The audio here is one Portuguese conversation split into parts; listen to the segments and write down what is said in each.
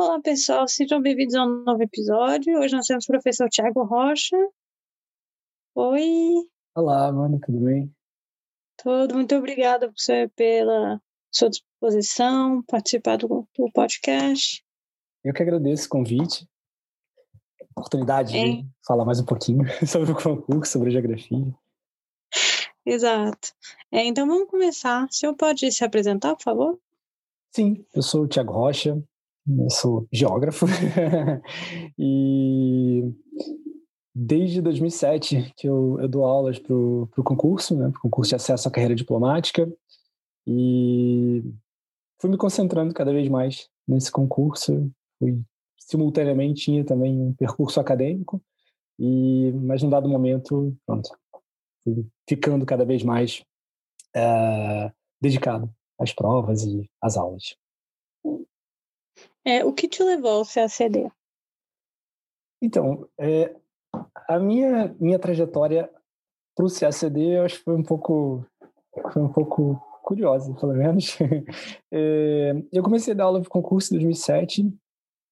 Olá, pessoal, sejam bem-vindos a um novo episódio. Hoje nós temos o professor Tiago Rocha. Oi. Olá, mano, tudo bem? Tudo, muito obrigada por você, pela sua disposição, participar do, do podcast. Eu que agradeço o convite, a oportunidade de falar mais um pouquinho sobre o concurso, sobre a geografia. Exato. É, então vamos começar. O senhor pode se apresentar, por favor? Sim, eu sou o Tiago Rocha, eu sou geógrafo e desde 2007 que eu, eu dou aulas para o concurso, né, para o concurso de acesso à carreira diplomática e fui me concentrando cada vez mais nesse concurso, fui simultaneamente tinha também um percurso acadêmico e mas num dado momento pronto fui ficando cada vez mais é, dedicado às provas e às aulas. É, o que te levou ao CACD? Então, é, a minha minha trajetória para o CACD eu acho que foi um pouco foi um pouco curiosa, pelo menos. é, eu comecei a dar aula de concurso em 2007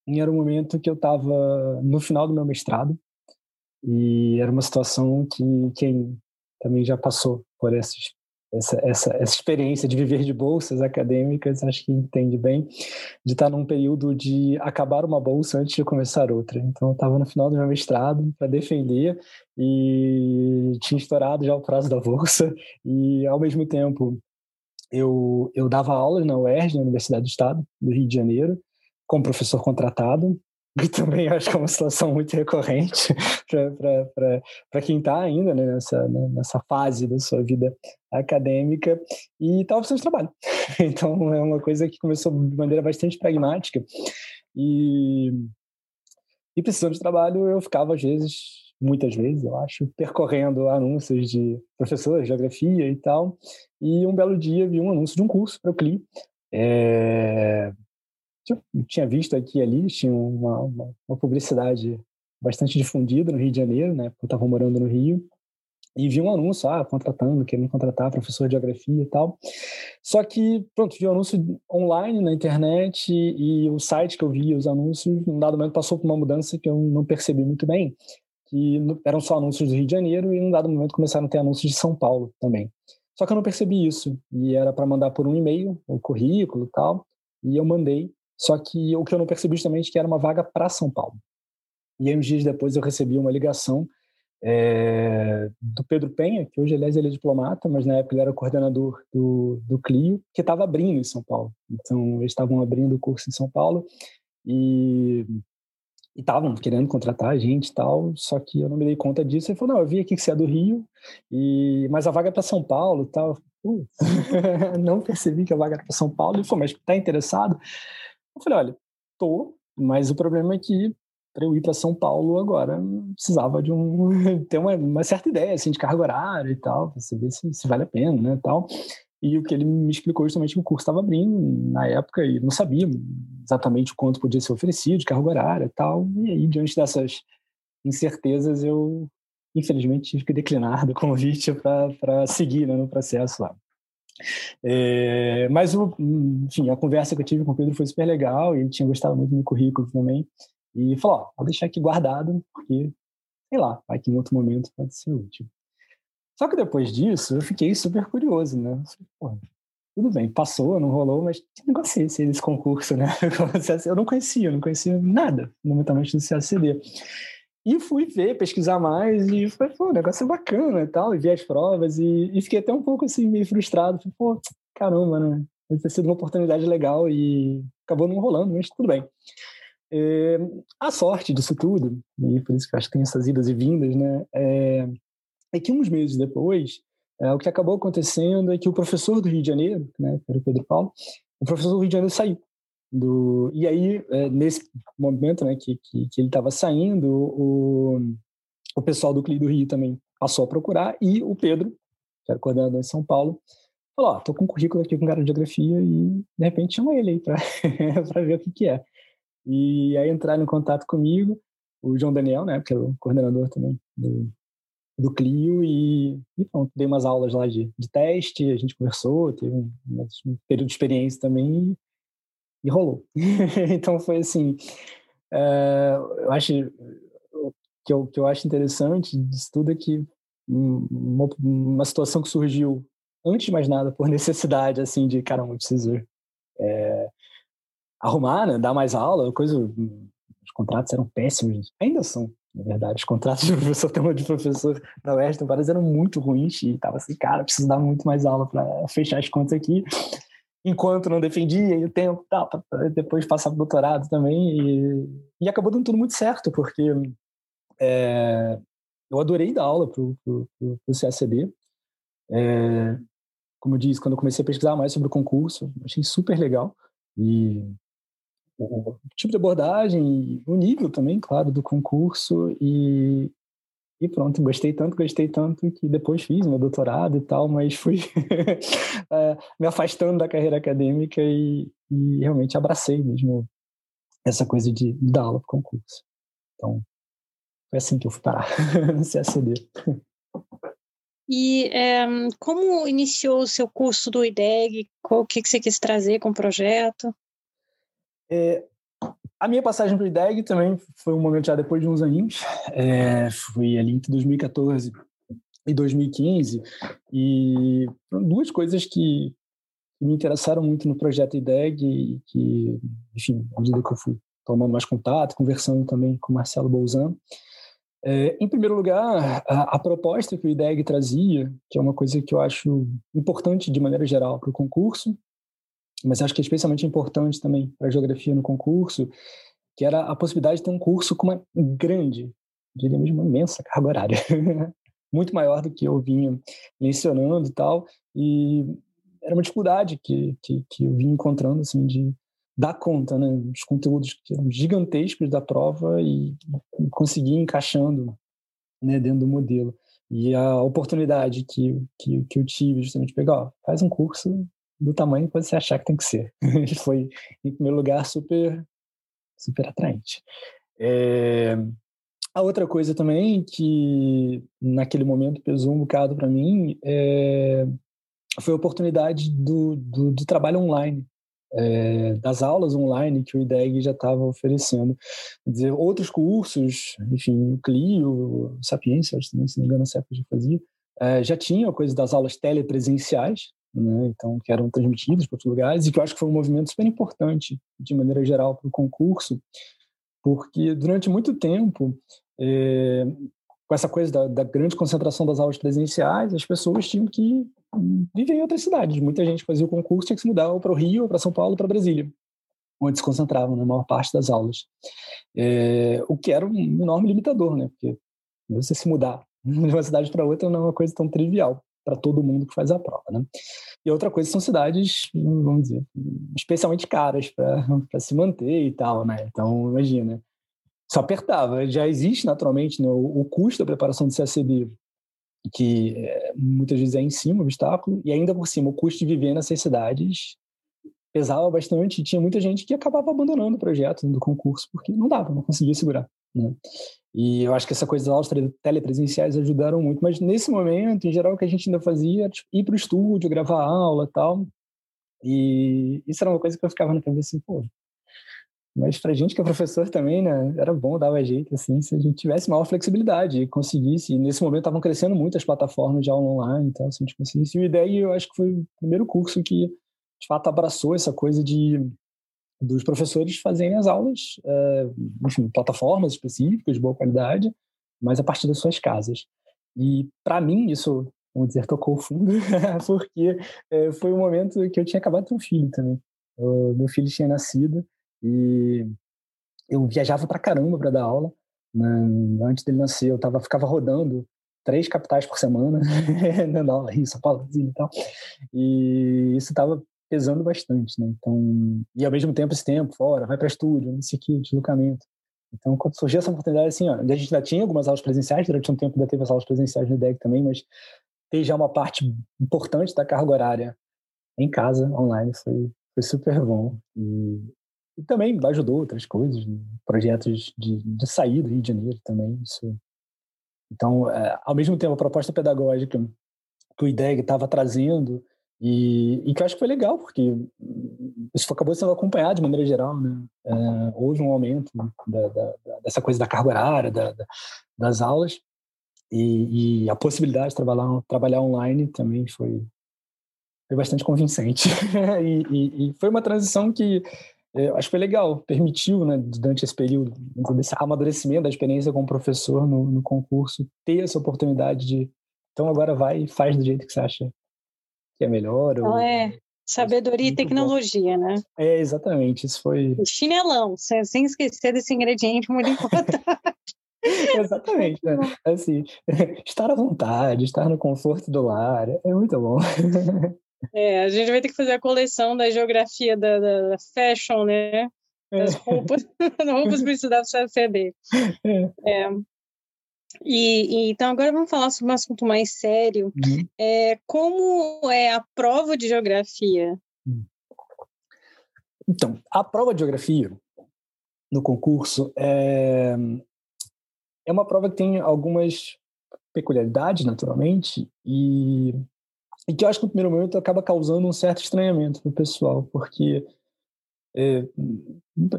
e era um momento que eu estava no final do meu mestrado e era uma situação que quem também já passou por essas essa, essa, essa experiência de viver de bolsas acadêmicas, acho que entende bem, de estar num período de acabar uma bolsa antes de começar outra. Então, eu estava no final do meu mestrado para defender e tinha estourado já o prazo da bolsa e, ao mesmo tempo, eu, eu dava aulas na UERJ, na Universidade do Estado do Rio de Janeiro, como professor contratado, que também acho que é uma situação muito recorrente para quem está ainda né, nessa, né, nessa fase da sua vida acadêmica e estava precisando de trabalho. Então, é uma coisa que começou de maneira bastante pragmática e, e precisando de trabalho, eu ficava às vezes, muitas vezes, eu acho, percorrendo anúncios de professor de geografia e tal, e um belo dia vi um anúncio de um curso para o CLI, é, tinha visto aqui e ali, tinha uma, uma, uma, publicidade bastante difundida no Rio de Janeiro, né? Porque eu estava morando no Rio. E vi um anúncio, ah, contratando, querendo contratar professor de geografia e tal. Só que, pronto, vi um anúncio online na internet e, e o site que eu via os anúncios, num dado momento passou por uma mudança que eu não percebi muito bem, que eram só anúncios do Rio de Janeiro e num dado momento começaram a ter anúncios de São Paulo também. Só que eu não percebi isso e era para mandar por um e-mail, o currículo e tal, e eu mandei só que o que eu não percebi justamente é que era uma vaga para São Paulo. E aí, uns dias depois, eu recebi uma ligação é, do Pedro Penha, que hoje, aliás, ele é diplomata, mas na época ele era coordenador do, do Clio, que estava abrindo em São Paulo. Então, eles estavam abrindo o curso em São Paulo e estavam querendo contratar a gente e tal, só que eu não me dei conta disso. Ele falou, não, eu vi aqui que você é do Rio, e mas a vaga é para São Paulo e tal. não percebi que a vaga era para São Paulo. Ele falou, mas está interessado? Eu falei, olha, tô, mas o problema é que para eu ir para São Paulo agora precisava de um ter uma, uma, certa ideia assim de carga horária e tal, para saber se, se vale a pena, né, tal. E o que ele me explicou justamente que o curso estava abrindo na época e não sabia exatamente o quanto podia ser oferecido de carga horária e tal. E aí diante dessas incertezas eu infelizmente tive que declinar do convite para seguir né, no processo lá. É, mas, o, enfim, a conversa que eu tive com o Pedro foi super legal ele tinha gostado muito do meu currículo também. E falou: ó, vou deixar aqui guardado, porque, sei lá, vai que em outro momento pode ser útil. Só que depois disso, eu fiquei super curioso, né? Tudo bem, passou, não rolou, mas que negócio é esse, esse concurso, né? Eu não conhecia, eu não conhecia nada, fundamentalmente do CACD. E fui ver, pesquisar mais e foi, pô, o negócio é bacana e tal, e vi as provas e, e fiquei até um pouco assim, meio frustrado. Falei, pô, caramba, né? Deve ter sido uma oportunidade legal e acabou não rolando, mas tudo bem. É, a sorte disso tudo, e por isso que eu acho que tem essas idas e vindas, né? É, é que uns meses depois, é, o que acabou acontecendo é que o professor do Rio de Janeiro, né, era o Pedro Paulo, o professor do Rio de Janeiro saiu do e aí é, nesse momento né que, que, que ele estava saindo o, o pessoal do CLI do Rio também passou a procurar e o Pedro que era coordenador em São Paulo falou ó, tô com um currículo aqui com cara de geografia e de repente chama ele aí para para ver o que que é. E aí entraram em contato comigo o João Daniel né que era o coordenador também do do Clio e, e pronto, dei umas aulas lá de, de teste, a gente conversou, teve um, um período de experiência também e rolou. então foi assim, é, eu acho que eu, que eu acho interessante disso tudo é que uma, uma situação que surgiu antes de mais nada por necessidade assim de caramba, eu preciso é, arrumar, né, dar mais aula, coisa os contratos eram péssimos, ainda são, na verdade, os contratos de professor, tema de professor da Western vários eram muito ruins e tava assim, cara, preciso dar muito mais aula para fechar as contas aqui enquanto não defendia e o tempo tal, para depois passar para doutorado também. E, e, acabou dando tudo muito certo, porque é, eu adorei dar aula para o CACD. É, como eu disse, quando eu comecei a pesquisar mais sobre o concurso, achei super legal. E o tipo de abordagem, o nível também, claro, do concurso. E, e pronto, gostei tanto, gostei tanto que depois fiz meu doutorado e tal, mas fui é, me afastando da carreira acadêmica e, e, realmente abracei mesmo essa coisa de, de dar aula para concurso. Então, foi assim que eu fui parar no CACD. E é, como iniciou o seu curso do IDEG? O que, que você quis trazer com o projeto? É, a minha passagem para o IDEG também foi um momento já depois de uns aninhos. É, fui ali entre 2014 e 2015. E duas coisas que, me interessaram muito no projeto IDEG e que, enfim, à medida que eu fui tomando mais contato, conversando também com Marcelo Bolzan. É, em primeiro lugar, a, a, proposta que o IDEG trazia, que é uma coisa que eu acho importante de maneira geral para o concurso, mas acho que é especialmente importante também para a geografia no concurso, que era a possibilidade de ter um curso com uma grande, diria mesmo uma imensa carga horária, muito maior do que eu vinha mencionando e tal, e era uma dificuldade que, que, que eu vinha encontrando, assim, de dar conta, né, dos conteúdos que eram gigantescos da prova e, e conseguir encaixando, né, dentro do modelo. E a oportunidade que, que, que eu tive justamente de pegar, ó, faz um curso do tamanho que você achar que tem que ser. Foi, em primeiro lugar, super, super atraente. É... A outra coisa também que naquele momento pesou um bocado para mim é... foi a oportunidade do, do, do trabalho online, é... das aulas online que o IDEG já estava oferecendo. Quer dizer, outros cursos, enfim, o Clio, o Sapiência, se não me engano, a já fazia, é, já tinha a coisa das aulas telepresenciais, né? então que eram transmitidos para outros lugares e que eu acho que foi um movimento super importante de maneira geral para o concurso, porque durante muito tempo é, com essa coisa da, da, grande concentração das aulas presenciais, as pessoas tinham que viver em outras cidades. Muita gente fazia o concurso tinha que se mudar para o Rio, para São Paulo, para Brasília, onde se concentravam na maior parte das aulas. É, o que era um enorme limitador, né? Porque você se mudar de uma cidade para outra não é uma coisa tão trivial para todo mundo que faz a prova, né? E outra coisa são cidades, vamos dizer, especialmente caras para se manter e tal, né? Então, imagina, só apertava. Já existe naturalmente né, o, o, custo da preparação do CACD, que é, muitas vezes é em cima o obstáculo, e ainda por cima o custo de viver nessas cidades pesava bastante tinha muita gente que acabava abandonando o projeto do concurso porque não dava, não conseguia segurar. Né? E eu acho que essa coisa das aulas telepresenciais ajudaram muito, mas nesse momento, em geral, o que a gente ainda fazia era tipo, ir para o estúdio, gravar aula tal. E isso era uma coisa que eu ficava na cabeça assim, pô. Mas para gente que é professor também, né, era bom, dava jeito, assim, se a gente tivesse maior flexibilidade e conseguisse. E nesse momento estavam crescendo muito as plataformas de aula online, então, se a gente conseguisse. E o IDEG, eu acho que foi o primeiro curso que, de fato, abraçou essa coisa de dos professores fazerem as aulas, é, enfim, plataformas específicas de boa qualidade, mas a partir das suas casas. E para mim isso, vamos dizer, tocou fundo, porque é, foi um momento que eu tinha acabado de ter um filho também. Meu filho tinha nascido e eu viajava para caramba para dar aula. Né? Antes dele nascer, eu tava, ficava rodando três capitais por semana, dando aula em São Paulo e tal. E isso estava pesando bastante, né? Então, e ao mesmo tempo esse tempo fora, vai para estúdio, não sei o que, deslocamento. Então, quando surgiu essa oportunidade, assim, ó, a gente já tinha algumas aulas presenciais, durante um tempo ainda teve as aulas presenciais no DEG também, mas ter já uma parte importante da carga horária em casa, online, foi, foi super bom. E, e também ajudou outras coisas, projetos de, de sair do Rio de Janeiro também, isso. Então, é, ao mesmo tempo, a proposta pedagógica que o IDEG estava trazendo E, e que eu acho que foi legal, porque isso acabou sendo acompanhado de maneira geral, né? É, houve um aumento da, da, dessa coisa da carga horária, da, das aulas, e, e, a possibilidade de trabalhar, trabalhar online também foi, foi bastante convincente. e, e, foi uma transição que é, acho que foi legal, permitiu, né, durante esse período, desse amadurecimento da experiência como professor no, no concurso, ter essa oportunidade de, então agora vai e faz do jeito que você acha que é melhor. Então, ou... é sabedoria e tecnologia, bom. né? É, exatamente, isso foi... Chinelão, sem esquecer desse ingrediente muito importante. Exatamente, né? Assim, estar à vontade, estar no conforto do lar, é muito bom. É, a gente vai ter que fazer a coleção da geografia da, da, da fashion, né? Das é. roupas, roupas para estudar para CACD. É. é. E, e, então agora vamos falar sobre um assunto mais sério. Uhum. É, como é a prova de geografia? Então, a prova de geografia no concurso é, é uma prova que tem algumas peculiaridades, naturalmente, e, e que eu acho que no primeiro momento acaba causando um certo estranhamento para o pessoal, porque é,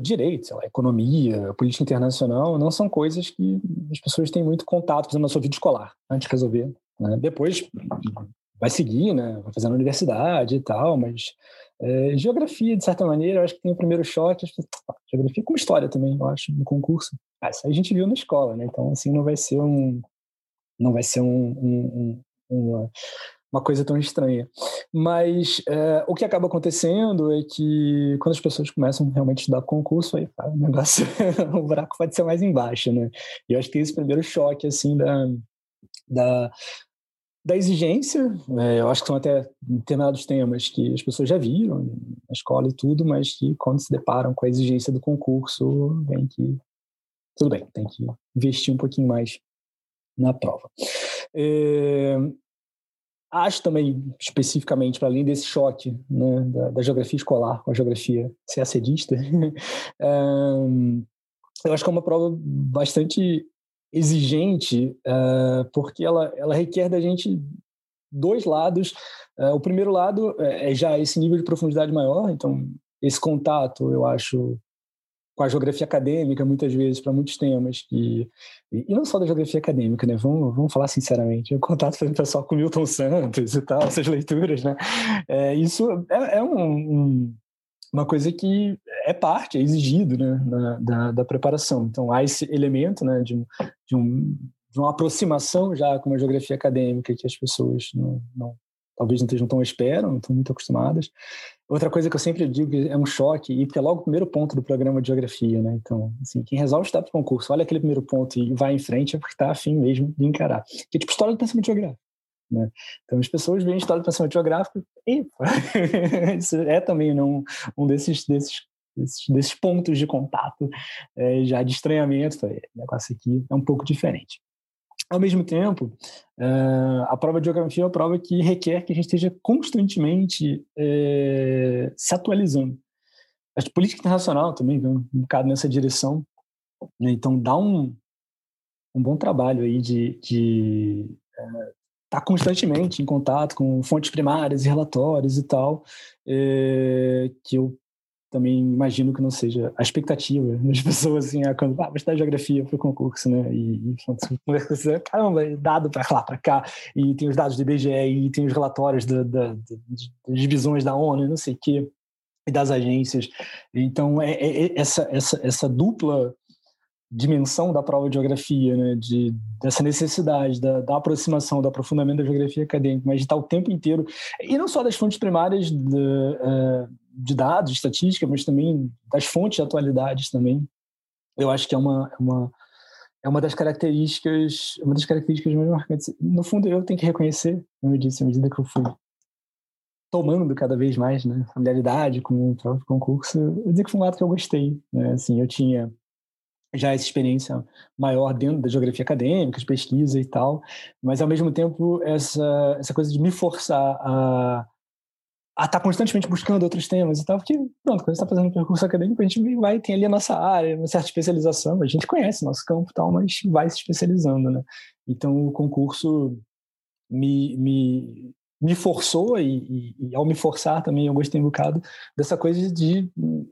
direito, lá, economia, política internacional, não são coisas que as pessoas têm muito contato, por exemplo, na sua vida escolar, antes de resolver. Né? Depois vai seguir, né? vai fazer na universidade e tal, mas é, geografia, de certa maneira, eu acho que tem o primeiro choque. Geografia como história também, eu acho, no concurso. Ah, isso aí a gente viu na escola, né? Então, assim, não vai ser um. Não vai ser um, um, um uma, uma coisa tão estranha. Mas é, o que acaba acontecendo é que quando as pessoas começam realmente a estudar concurso, aí cara, o negócio, o buraco pode ser mais embaixo, né? E eu acho que tem esse primeiro choque, assim, da, da, da exigência, é, eu acho que são até determinados temas que as pessoas já viram na escola e tudo, mas que quando se deparam com a exigência do concurso, vem que tudo bem, tem que investir um pouquinho mais na prova. É, acho também, especificamente, para além desse choque né, da, da, geografia escolar com a geografia CACDista, um, eu acho que é uma prova bastante exigente, uh, porque ela, ela requer da gente dois lados. Uh, o primeiro lado é já esse nível de profundidade maior, então esse contato eu acho com a geografia acadêmica, muitas vezes, para muitos temas, que, e, não só da geografia acadêmica, né? Vamos, vamos falar sinceramente. Eu contato, exemplo, pessoal com Milton Santos e tal, essas leituras, né? É, isso é, é um, um, uma coisa que é parte, é exigido, né, da, da, da preparação. Então, há esse elemento, né, de, de, um, de uma aproximação já com uma geografia acadêmica que as pessoas não, não talvez não estejam tão esperam, não estão muito acostumadas. Outra coisa que eu sempre digo que é um choque, e porque é logo o primeiro ponto do programa de geografia, né? Então, assim, quem resolve estudar para o concurso, olha aquele primeiro ponto e vai em frente é porque está afim mesmo de encarar. Que é tipo história do pensamento geográfico. Né? Então, as pessoas veem história do pensamento geográfico e isso é também né, um, desses, desses, desses, desses pontos de contato, é, já de estranhamento. Falei, o negócio aqui é um pouco diferente. Ao mesmo tempo, uh, a prova de geografia é uma prova que requer que a gente esteja constantemente uh, se atualizando. A política internacional também vem um bocado nessa direção. Né? Então, dá um, um bom trabalho aí de, de uh, estar constantemente em contato com fontes primárias e relatórios e tal, que eu também imagino que não seja a expectativa das pessoas assim, ah, quando ah, vou estudar geografia para o concurso, né? E, e caramba, é dado para lá, para cá, e tem os dados do IBGE, e tem os relatórios da, da, das divisões da ONU, não sei o quê, e das agências. Então, é, é, é essa, essa, essa dupla dimensão da prova de geografia, né, de, dessa necessidade da, da, aproximação, do aprofundamento da geografia acadêmica, mas de estar o tempo inteiro, e não só das fontes primárias de, uh, de dados, estatística, mas também das fontes de atualidades também, eu acho que é uma, é uma, é uma das características, uma das características mais marcantes. No fundo, eu tenho que reconhecer, como eu disse, à medida que eu fui tomando cada vez mais, né, familiaridade com o próprio concurso, eu dizer que foi um lado que eu gostei, né, assim, eu tinha já essa experiência maior dentro da geografia acadêmica, de pesquisa e tal, mas ao mesmo tempo essa, essa coisa de me forçar a a estar tá constantemente buscando outros temas e tal, porque, pronto, quando gente está fazendo um percurso acadêmico, a gente vai, tem ali a nossa área, uma certa especialização, a gente conhece nosso campo e tal, mas vai se especializando, né? Então, o concurso me, me me forçou e, e, e, ao me forçar também eu gostei um bocado dessa coisa de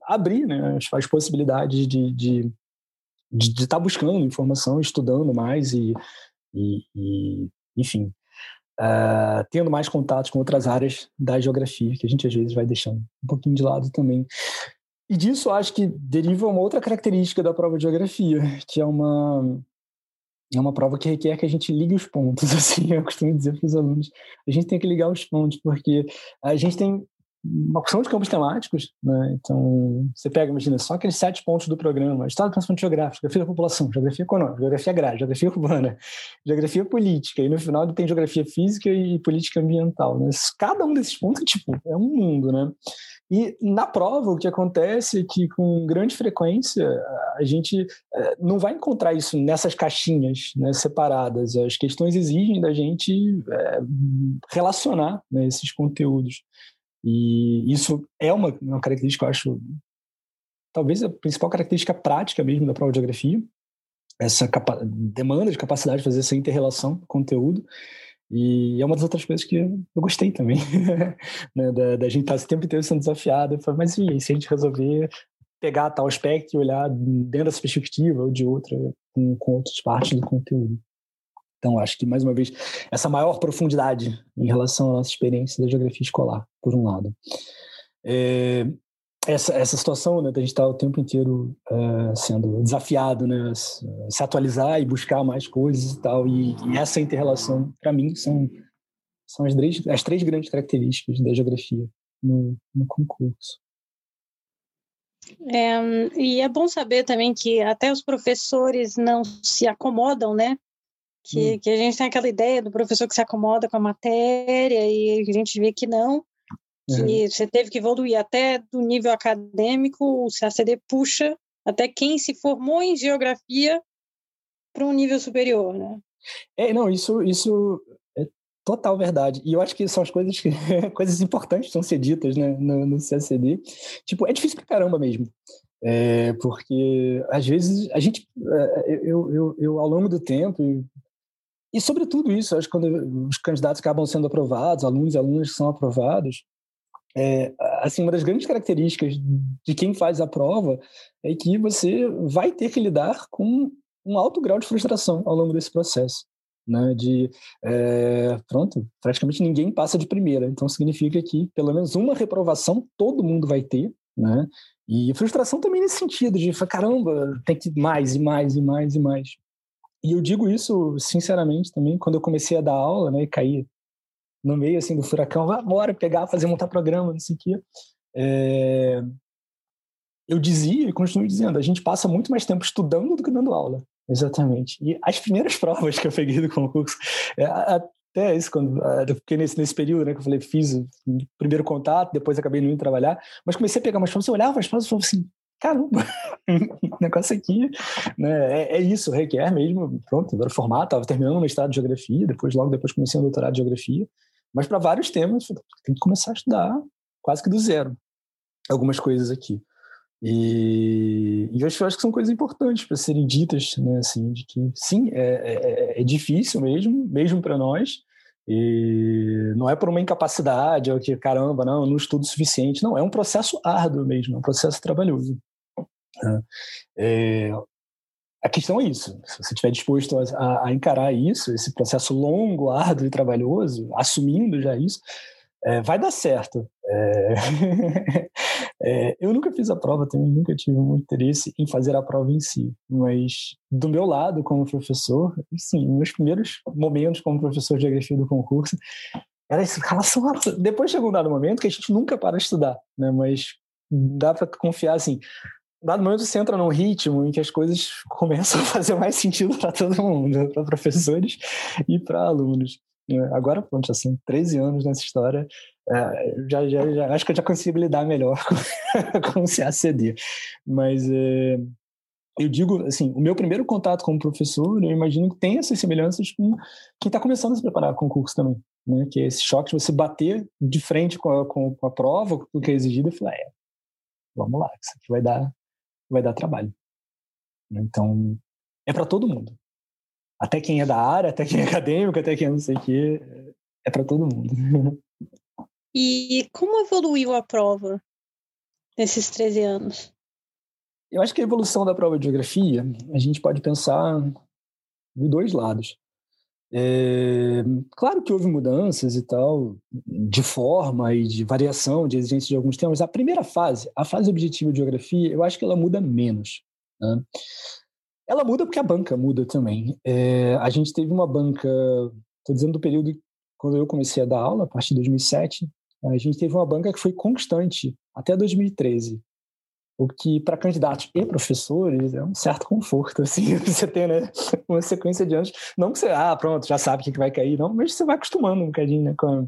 abrir né, as, as possibilidades de de estar tá buscando informação, estudando mais e, e enfim, uh, tendo mais contatos com outras áreas da geografia que a gente às vezes vai deixando um pouquinho de lado também. E disso acho que deriva uma outra característica da prova de geografia, que é uma é uma prova que requer que a gente ligue os pontos, assim, eu costumo dizer para os alunos. A gente tem que ligar os pontos, porque a gente tem uma opção de campos temáticos, né? Então, você pega, imagina, só aqueles sete pontos do programa: Estado de Pensamento Geográfico, Geografia da População, Geografia Econômica, Geografia Agrária, Geografia Urbana, Geografia Política, e no final tem Geografia Física e Política Ambiental, né? Cada um desses pontos, tipo, é um mundo, né? E na prova, o que acontece é que, com grande frequência, a gente é, não vai encontrar isso nessas caixinhas né, separadas. As questões exigem da gente é, relacionar né, esses conteúdos. E isso é uma, uma característica, eu acho, talvez a principal característica prática mesmo da prova de geografia, essa demanda de capacidade de fazer essa inter-relação conteúdo. E é uma das outras coisas que eu gostei também, né? da, da, gente estar o tempo inteiro sendo desafiado. Falei, mas e se a gente resolver pegar tal aspecto e olhar dentro dessa perspectiva ou de outra, com, com outras partes do conteúdo? Então, acho que, mais uma vez, essa maior profundidade em relação à nossa experiência da geografia escolar, por um lado. É, essa, essa situação né, da gente estar tá o tempo inteiro uh, sendo desafiado, né, se atualizar e buscar mais coisas e tal, e, e essa interrelação, para mim, são, são as, três, as três grandes características da geografia no, no concurso. É, e é bom saber também que até os professores não se acomodam, né? Que, hum. que a gente tem aquela ideia do professor que se acomoda com a matéria e a gente vê que não, que você teve que evoluir até do nível acadêmico, o CACD puxa até quem se formou em geografia para um nível superior, né? É, não, isso, isso é total verdade. E eu acho que são as coisas que, coisas importantes que são ser ditas né, no, no CACD. Tipo, é difícil pra caramba mesmo. É, porque às vezes a gente, é, eu, eu, eu ao longo do tempo, e sobretudo isso, acho que quando os candidatos acabam sendo aprovados, alunos e alunas são aprovados, é, assim, uma das grandes características de quem faz a prova é que você vai ter que lidar com um alto grau de frustração ao longo desse processo. Né, de é, pronto, praticamente ninguém passa de primeira, então significa que pelo menos uma reprovação todo mundo vai ter, né? E frustração também nesse sentido de caramba, tem que mais e mais e mais e mais. E eu digo isso sinceramente também quando eu comecei a dar aula, né, e caí no meio assim do furacão, vai embora, pegar, fazer, montar programa, não sei o quê. É... Eu dizia e continuo dizendo, a gente passa muito mais tempo estudando do que dando aula. Exatamente. E as primeiras provas que eu peguei do concurso, é, até isso, quando, porque nesse, nesse período, né, que eu falei, fiz o primeiro contato, depois acabei não indo trabalhar, mas comecei a pegar umas provas, eu olhava as provas e falava assim, caramba, o negócio aqui, né, é, é, isso, requer mesmo, pronto, agora formato, estava terminando o mestrado de Geografia, depois, logo depois comecei um doutorado de Geografia, mas para vários temas, tem que começar a estudar quase que do zero algumas coisas aqui. E, e eu, acho, eu acho que são coisas importantes para serem ditas, né? Assim, de que sim, é, é, é difícil mesmo, mesmo para nós. E não é por uma incapacidade ou que caramba, não, não estudo o suficiente. Não, é um processo árduo mesmo, é um processo trabalhoso. É, a questão é isso. Se você estiver disposto a, a, encarar isso, esse processo longo, árduo e trabalhoso, assumindo já isso, é, vai dar certo. É... é, eu nunca fiz a prova também, nunca tive muito interesse em fazer a prova em si, mas do meu lado como professor, sim, meus primeiros momentos como professor de geografia do concurso era isso, relação depois chegou um dado momento que a gente nunca para de estudar, né? Mas dá para confiar assim, dado momento você entra num ritmo em que as coisas começam a fazer mais sentido para todo mundo, para professores e para alunos. Agora, pronto, já são 13 anos nessa história, é, já, já, já, acho que eu já consigo lidar melhor com, com o CACD. Mas é, eu digo, assim, o meu primeiro contato como professor, eu imagino que tem essas semelhanças com quem está começando a se preparar para concurso também. Né? Que é esse choque de você bater de frente com a, com, com a prova, com o que é exigido, e falar, é, vamos lá, isso aqui vai dar, vai dar trabalho. Então, é para todo mundo. Até quem é da área, até quem é acadêmico, até quem é não sei o quê. é para todo mundo. E como evoluiu a prova nesses 13 anos? Eu acho que a evolução da prova de geografia, a gente pode pensar de dois lados. É, claro que houve mudanças e tal, de forma e de variação, de exigência de alguns temas. A primeira fase, a fase objetiva de geografia, eu acho que ela muda menos. Né? Ela muda porque a banca muda também. É, a gente teve uma banca, estou dizendo do período quando eu comecei a dar aula, a partir de 2007, a gente teve uma banca que foi constante até 2013. O que, para candidatos e professores, é um certo conforto, assim, você ter né, uma sequência de anos. Não que você, ah, pronto, já sabe o que vai cair, não, mas você vai acostumando um bocadinho né, com, a,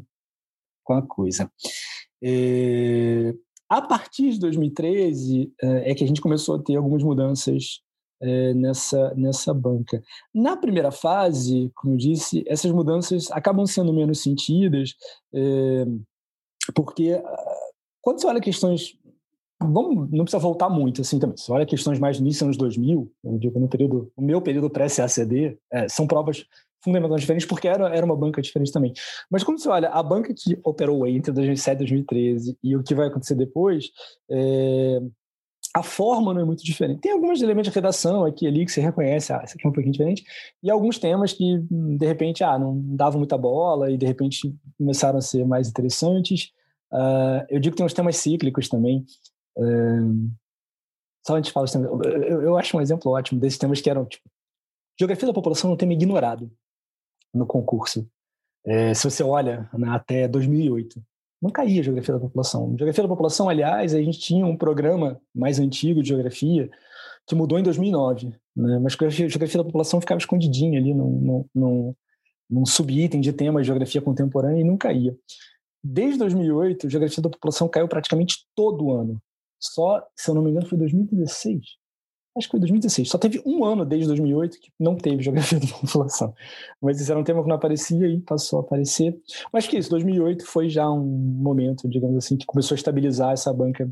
com a coisa. É, a partir de 2013 é, é que a gente começou a ter algumas mudanças é, nessa, nessa banca. Na primeira fase, como eu disse, essas mudanças acabam sendo menos sentidas, é, porque ah, quando você olha questões. Vamos, não precisa voltar muito assim também. Se olha questões mais início anos 2000, eu digo no período, o meu período pré-CACD, é, são provas fundamentalmente diferentes porque era, era uma banca diferente também. Mas quando você olha a banca que operou entre 2007 e 2013 e o que vai acontecer depois, é, a forma não é muito diferente. Tem alguns elementos de redação aqui ali que você reconhece, ah, isso aqui é um pouquinho diferente, e alguns temas que, de repente, ah, não davam muita bola e, de repente, começaram a ser mais interessantes. Uh, eu digo que tem uns temas cíclicos também. Uh, só a gente fala eu, eu acho um exemplo ótimo desses temas que eram, tipo, geografia da população é um tema ignorado no concurso. É, se você olha até 2008, não caía Geografia da População. Geografia da População, aliás, a gente tinha um programa mais antigo de Geografia que mudou em 2009, né? mas Geografia da População ficava escondidinha ali num, num, num, num subitem de tema de Geografia Contemporânea e não caía. Desde 2008, Geografia da População caiu praticamente todo ano. Só, se eu não me engano, foi 2016 acho que foi 2016. Só teve um ano desde 2008 que não teve geografia da população. Mas isso era um tema que não aparecia e passou a aparecer. Mas que isso, 2008 foi já um momento, digamos assim, que começou a estabilizar essa banca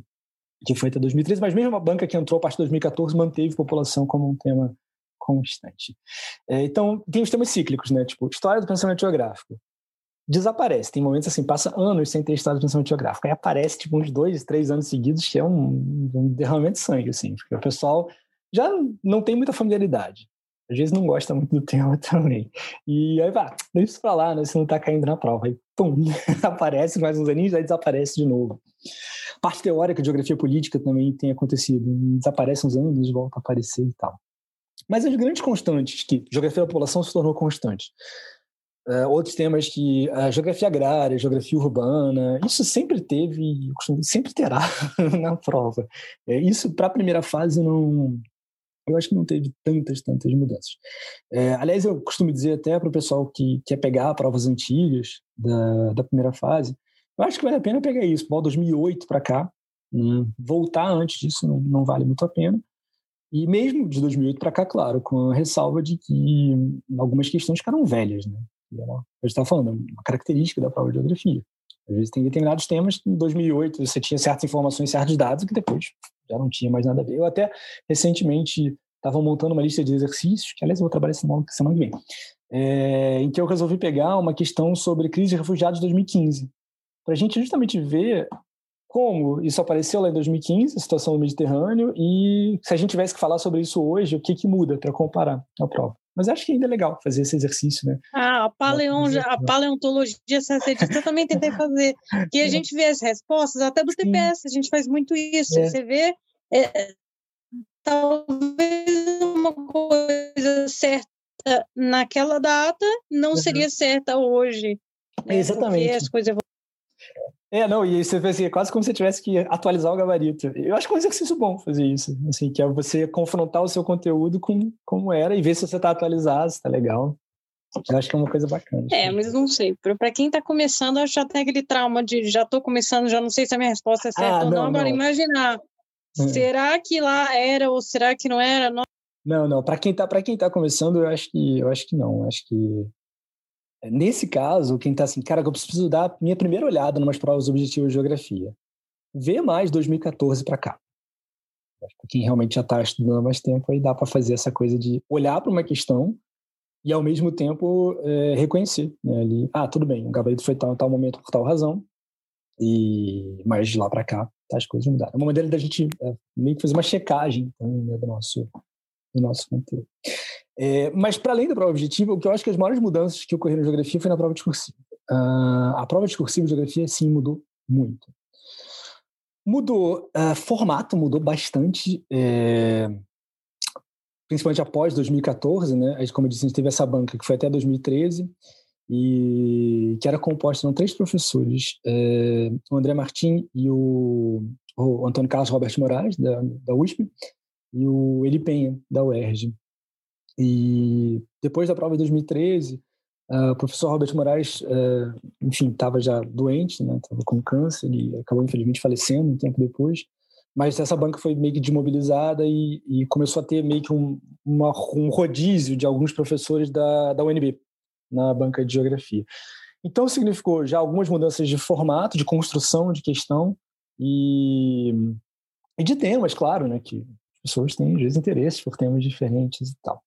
que foi até 2013, mas mesmo a banca que entrou a partir de 2014 manteve população como um tema constante. É, então, tem os temas cíclicos, né? Tipo, história do pensamento geográfico. Desaparece. Tem momentos assim, passa anos sem ter história do pensamento geográfico. Aí aparece, tipo, uns dois, três anos seguidos, que é um, um derramamento de sangue, assim. Porque o pessoal já não tem muita familiaridade. Às vezes não gosta muito do tema também. E aí, pá, deixa isso pra lá, né? Você não tá caindo na prova. Aí, pum, aparece mais uns aninhos, aí desaparece de novo. Parte teórica de geografia política também tem acontecido. Desaparece uns anos, volta a aparecer e tal. Mas as grandes constantes, que geografia da população se tornou constante. Uh, outros temas que a geografia agrária, geografia urbana, isso sempre teve, sempre terá na prova. É, isso para a primeira fase não, eu acho que não teve tantas, tantas mudanças. É, aliás, eu costumo dizer até para o pessoal que quer pegar provas antigas da, da primeira fase, eu acho que vale a pena pegar isso, 2008 para cá, né? voltar antes disso não, não vale muito a pena. E mesmo de 2008 para cá, claro, com a ressalva de que algumas questões ficaram velhas, né? E ela, a gente estava falando, é uma característica da prova de geografia. Às vezes tem determinados temas em 2008 você tinha certas informações, certos dados que depois já não tinha mais nada a ver. Eu até recentemente estava montando uma lista de exercícios, que aliás eu vou trabalhar semana, semana que vem, é, em que eu resolvi pegar uma questão sobre crise de refugiados de 2015, para a gente justamente ver como isso apareceu lá em 2015, a situação do Mediterrâneo, e se a gente tivesse que falar sobre isso hoje, o que, que muda para comparar a prova. Mas acho que ainda é legal fazer esse exercício, né? Ah, a, paleon, a paleontologia sacerdista eu também tentei fazer. Que a gente vê as respostas, até do TPS, a gente faz muito isso. É. Você vê, é, talvez uma coisa certa naquela data não uhum. seria certa hoje. Né? Exatamente. Porque as coisas é, não, e você assim, é quase como se você tivesse que atualizar o gabarito. Eu acho que é um exercício bom fazer isso, assim, que é você confrontar o seu conteúdo com como era e ver se você está atualizado, se está legal. Eu acho que é uma coisa bacana. É, mas não sei. Para quem está começando, acho que já tem aquele trauma de já estou começando, já não sei se a minha resposta é certa ah, ou não. não. Agora, imaginar, hum. será que lá era ou será que não era? Não, não. não. Para quem está para quem tá começando, eu acho que eu acho que não. Eu acho que Nesse caso, quem está assim, cara, eu preciso dar minha primeira olhada em umas provas objetivas de geografia. Vê mais 2014 para cá. Quem realmente já está estudando há mais tempo, aí dá para fazer essa coisa de olhar para uma questão e ao mesmo tempo é, reconhecer né, ali, ah, tudo bem, o gabarito foi tal, tal momento por tal razão, e mas de lá para cá tá, as coisas mudaram. É uma maneira da gente é, meio que fazer uma checagem também né, do nosso do nosso conteúdo. É, mas para além da prova objetiva, o que eu acho que as maiores mudanças que ocorreram na geografia foi na prova discursiva. Uh, a prova discursiva de geografia sim mudou muito. Mudou uh, formato, mudou bastante. É, principalmente após 2014, né? Como eu disse, a gente teve essa banca que foi até 2013 e que era composta de três professores, é, o André Martim e o, o, Antônio Carlos Roberto Moraes, da, da USP, e o Eli Penha, da UERJ. E depois da prova de 2013, uh, o professor Roberto Moraes, uh, enfim, estava já doente, né? Estava com câncer e acabou, infelizmente, falecendo um tempo depois mas essa banca foi meio que desmobilizada e, e começou a ter meio que um, uma, um rodízio de alguns professores da, da UNB na banca de geografia. Então significou já algumas mudanças de formato, de construção de questão e, e de temas, claro, né, que pessoas têm interesses por temas diferentes e tal.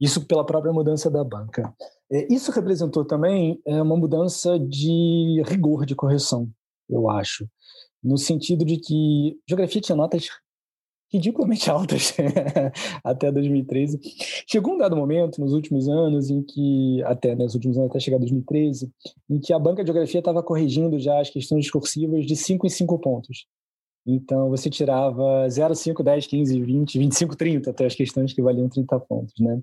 Isso pela própria mudança da banca. É, isso representou também é, uma mudança de rigor de correção, eu acho no sentido de que geografia tinha notas ridiculamente altas até 2013. Chegou um dado momento nos últimos anos em que até nos últimos anos até chegar 2013, em que a banca de geografia estava corrigindo já as questões discursivas de 5 em 5 pontos. Então você tirava 0, 5, 10, 15, 20, 25, 30 até as questões que valiam 30 pontos, né?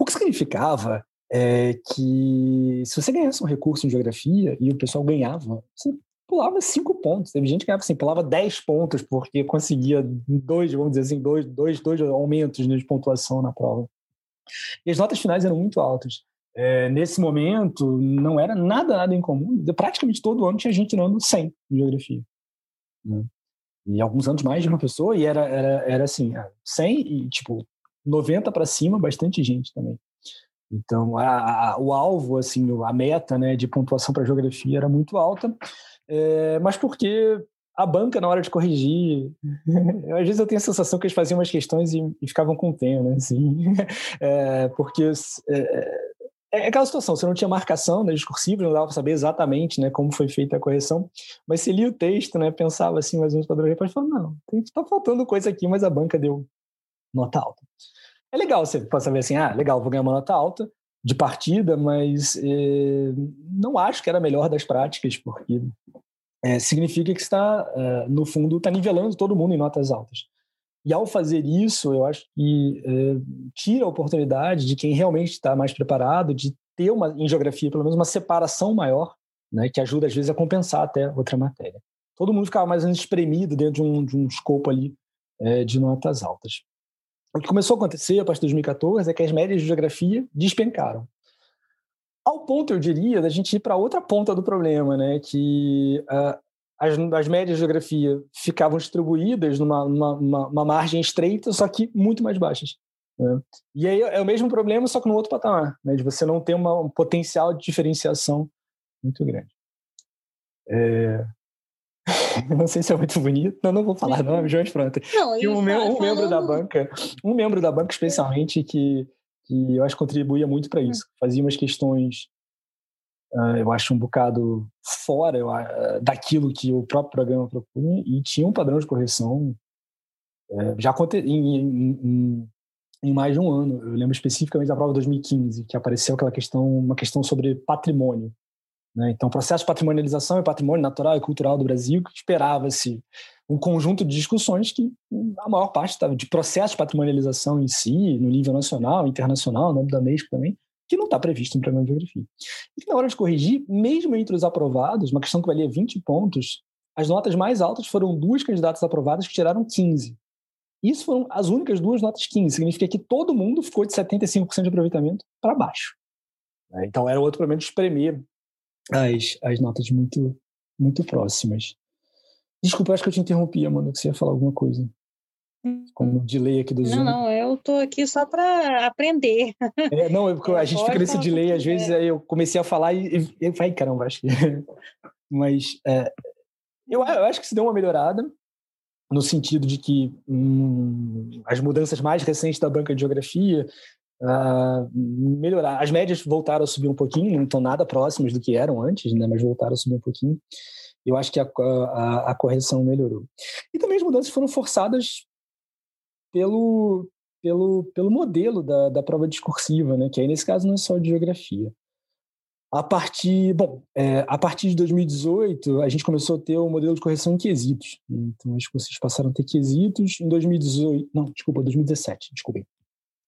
O que significava é que se você ganhasse um recurso em geografia e o pessoal ganhava, você pulava cinco pontos. Teve gente que assim, pulava dez pontos porque conseguia dois, vamos dizer assim, dois, dois, dois aumentos de pontuação na prova. E as notas finais eram muito altas. É, nesse momento, não era nada, nada incomum. Praticamente todo ano tinha gente tirando 100 em geografia. Né? E alguns anos mais de uma pessoa, e era, era, era assim, 100 e, tipo, 90 para cima, bastante gente também. Então, a, a, o alvo, assim, a meta né, de pontuação para geografia era muito alta. É, mas porque a banca, na hora de corrigir, às vezes eu tenho a sensação que eles faziam umas questões e, e ficavam com tema, né? Assim, é, porque é, é, é, aquela situação, você não tinha marcação né, discursiva, não dava para saber exatamente né, como foi feita a correção, mas você lia o texto, né, pensava assim, mais ou menos, padrão, depois falou, não, está faltando coisa aqui, mas a banca deu nota alta. É legal você saber assim, ah, legal, vou ganhar uma nota alta de partida, mas eh, não acho que era a melhor das práticas, porque é, significa que está, é, no fundo, está nivelando todo mundo em notas altas. E ao fazer isso, eu acho que é, tira a oportunidade de quem realmente está mais preparado de ter uma, em geografia, pelo menos, uma separação maior, né, que ajuda, às vezes, a compensar até outra matéria. Todo mundo ficava mais ou menos espremido dentro de um, de um escopo ali é, de notas altas. O que começou a acontecer a partir de 2014 é que as médias de geografia despencaram. Ao ponto, eu diria, da gente ir para outra ponta do problema, né? Que uh, as, as médias de geografia ficavam distribuídas numa, numa uma margem estreita, só que muito mais baixas. Né? E aí é o mesmo problema, só que no outro patamar, né? De você não ter uma, um potencial de diferenciação muito grande. É... não sei se é muito bonito, não, não vou falar nome, João Franta. Não, e um, um membro da banca, um membro da banca especialmente que que eu acho que contribuía muito para hum. isso. Fazia umas questões, uh, eu acho, um bocado fora uh, daquilo que o próprio programa propunha e tinha um padrão de correção uh, já em, em, em, em, mais de um ano. Eu lembro especificamente da prova de 2015, que apareceu aquela questão, uma questão sobre patrimônio. Né? Então, processo de patrimonialização e patrimônio natural e cultural do Brasil, que esperava-se um conjunto de discussões que a maior parte estava de processo de patrimonialização em si, no nível nacional, internacional, no da Unesco também, que não está previsto no programa de geografia. E na hora de corrigir, mesmo entre os aprovados, uma questão que valia 20 pontos, as notas mais altas foram duas candidatas aprovadas que tiraram 15. Isso foram as únicas duas notas 15. Significa que todo mundo ficou de 75% de aproveitamento para baixo. Né? Então era outro problema de espremer as, as notas muito, muito próximas. Desculpa, acho que eu te interrompi, Amanda, que você ia falar alguma coisa. Como delay aqui do Zoom. Não, não, eu tô aqui só para aprender. É, não, eu, a gente fica nesse delay, às vezes aí eu comecei a falar e, e vai, caramba, acho que. Mas é, eu, eu acho que se deu uma melhorada, no sentido de que hum, as mudanças mais recentes da banca de geografia uh, melhorar. As médias voltaram a subir um pouquinho, não estão nada próximas do que eram antes, né, mas voltaram a subir um pouquinho. Eu acho que a, a, a correção melhorou. E também as mudanças foram forçadas pelo, pelo, pelo modelo da, da prova discursiva, né, que aí nesse caso não é só de geografia. A partir, bom, é, a partir de 2018, a gente começou a ter o modelo de correção em quesitos. Né? Então, que vocês passaram a ter quesitos em 2018, não, desculpa, 2017, desculpe.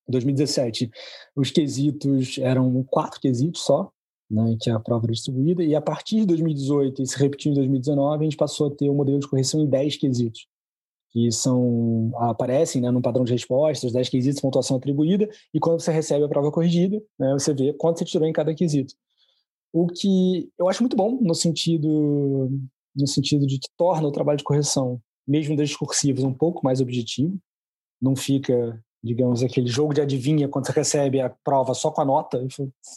Em 2017, os quesitos eram quatro quesitos só, né, que a prova era distribuída, e a partir de 2018, e se repetiu em 2019, a gente passou a ter o modelo de correção em 10 quesitos, que são aparecem né, no padrão de respostas, 10 quesitos, pontuação atribuída, e quando você recebe a prova corrigida, né, você vê quanto você tirou em cada quesito. O que eu acho muito bom no sentido no sentido de que torna o trabalho de correção, mesmo das discursivas, um pouco mais objetivo. Não fica, digamos, aquele jogo de adivinha quando você recebe a prova só com a nota.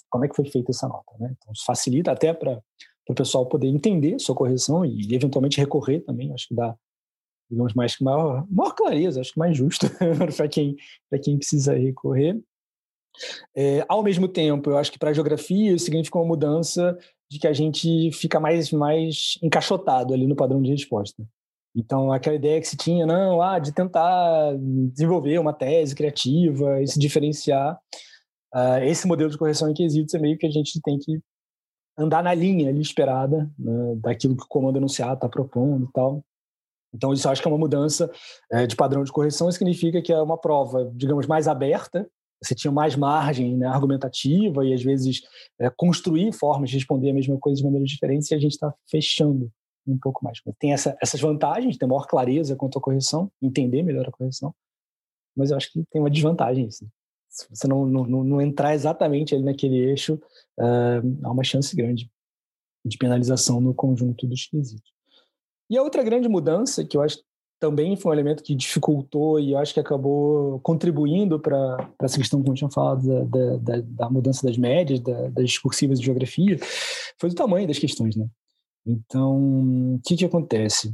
Como é que foi feita essa nota? Né? Então, facilita até para o pessoal poder entender sua correção e, eventualmente, recorrer também. Acho que dá, digamos, mais maior, maior clareza, acho que mais justo para quem, quem precisa recorrer. É, ao mesmo tempo, eu acho que para a geografia isso significa uma mudança de que a gente fica mais, mais encaixotado ali no padrão de resposta. Então, aquela ideia que se tinha, não, ah, de tentar desenvolver uma tese criativa e se diferenciar, uh, esse modelo de correção em quesitos é meio que a gente tem que andar na linha ali esperada né, daquilo que o comando anunciado está propondo e tal. Então, isso acho que é uma mudança é, de padrão de correção, significa que é uma prova, digamos, mais aberta, você tinha mais margem né, argumentativa e às vezes é, construir formas de responder a mesma coisa de maneiras diferentes e a gente está fechando um pouco mais. Tem essa, essas vantagens, tem maior clareza quanto à correção, entender melhor a correção, mas eu acho que tem uma desvantagem isso. Se você não, não, não entrar exatamente ali naquele eixo, uh, há uma chance grande de penalização no conjunto dos quesitos. E a outra grande mudança que eu acho também foi um elemento que dificultou e eu acho que acabou contribuindo para essa questão que eu tinha falado da, da, da mudança das médias, da, das discursivas de geografia, foi o tamanho das questões, né? Então, o que, que acontece?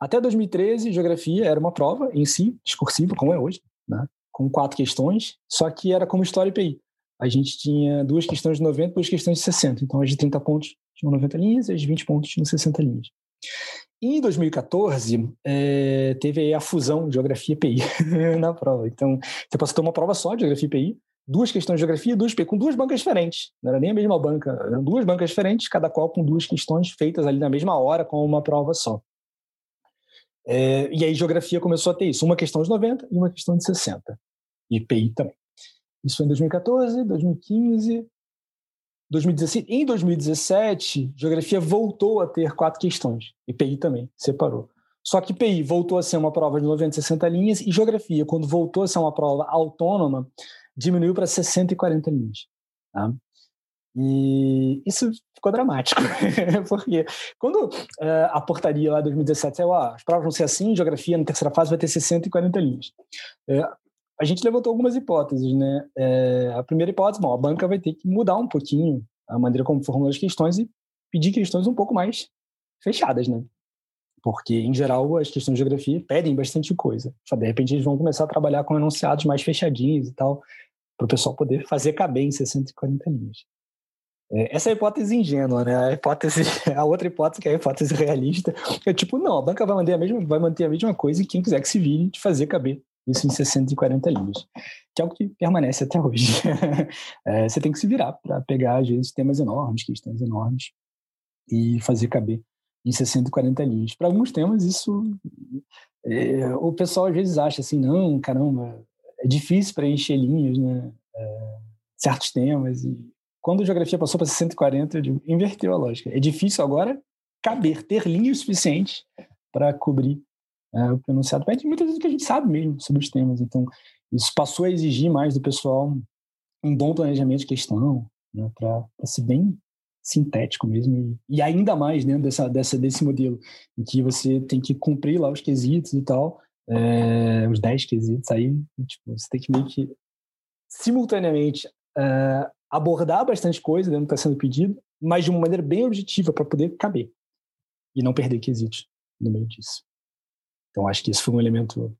Até 2013, geografia era uma prova em si, discursiva, como é hoje, né? com quatro questões, só que era como história e PI. A gente tinha duas questões de 90 duas questões de 60. Então, as de 30 pontos tinham 90 linhas, as de 20 pontos tinham 60 linhas. Em 2014, é, teve a fusão Geografia e PI na prova. Então, você passou a ter uma prova só de Geografia e PI, duas questões de Geografia, duas PI, com duas bancas diferentes. Não era nem a mesma banca, eram duas bancas diferentes, cada qual com duas questões feitas ali na mesma hora, com uma prova só. É, e aí, Geografia começou a ter isso, uma questão de 90 e uma questão de 60. E PI também. Isso foi em 2014, 2015, 2016, em 2017, geografia voltou a ter quatro questões, e PI também, separou. Só que PI voltou a ser uma prova de 90 e 60 linhas, e geografia, quando voltou a ser uma prova autônoma, diminuiu para 60 e 40 linhas. Tá? E isso ficou dramático, porque quando uh, a portaria lá de 2017 saiu, ah, as provas vão ser assim, geografia na terceira fase vai ter 60 e 40 linhas. Uh, a gente levantou algumas hipóteses, né? É, a primeira hipótese, bom, a banca vai ter que mudar um pouquinho a maneira como formula as questões e pedir questões um pouco mais fechadas, né? Porque, em geral, as questões de geografia pedem bastante coisa. Só de repente eles vão começar a trabalhar com enunciados mais fechadinhos e tal, para o pessoal poder fazer caber em 640 linhas. É, essa é a hipótese ingênua, né? A hipótese, a outra hipótese que é a hipótese realista, é tipo, não, a banca vai manter a mesma, vai manter a mesma coisa e quem quiser que se vire de fazer caber isso em 640 linhas, que é o que permanece até hoje. é, você tem que se virar para pegar, às vezes, temas enormes, questões enormes, e fazer caber em 640 linhas. Para alguns temas, isso. É, o pessoal às vezes acha assim, não, caramba, é difícil preencher linhas, né? É, certos temas. E quando a geografia passou para 640, eu digo, inverteu a lógica. É difícil agora caber, ter linhas suficientes para cobrir é, o pronunciado pede muitas vezes o que a gente sabe mesmo sobre os temas. Então, isso passou a exigir mais do pessoal um bom planejamento de questão, né, para ser bem sintético mesmo. E, e ainda mais dentro dessa, dessa, desse modelo, em que você tem que cumprir lá os quesitos e tal, é, os 10 quesitos, aí tipo, você tem que meio que simultaneamente é, abordar bastante coisa dentro que está sendo pedido, mas de uma maneira bem objetiva para poder caber e não perder quesitos no meio disso. Então, acho que isso foi um elemento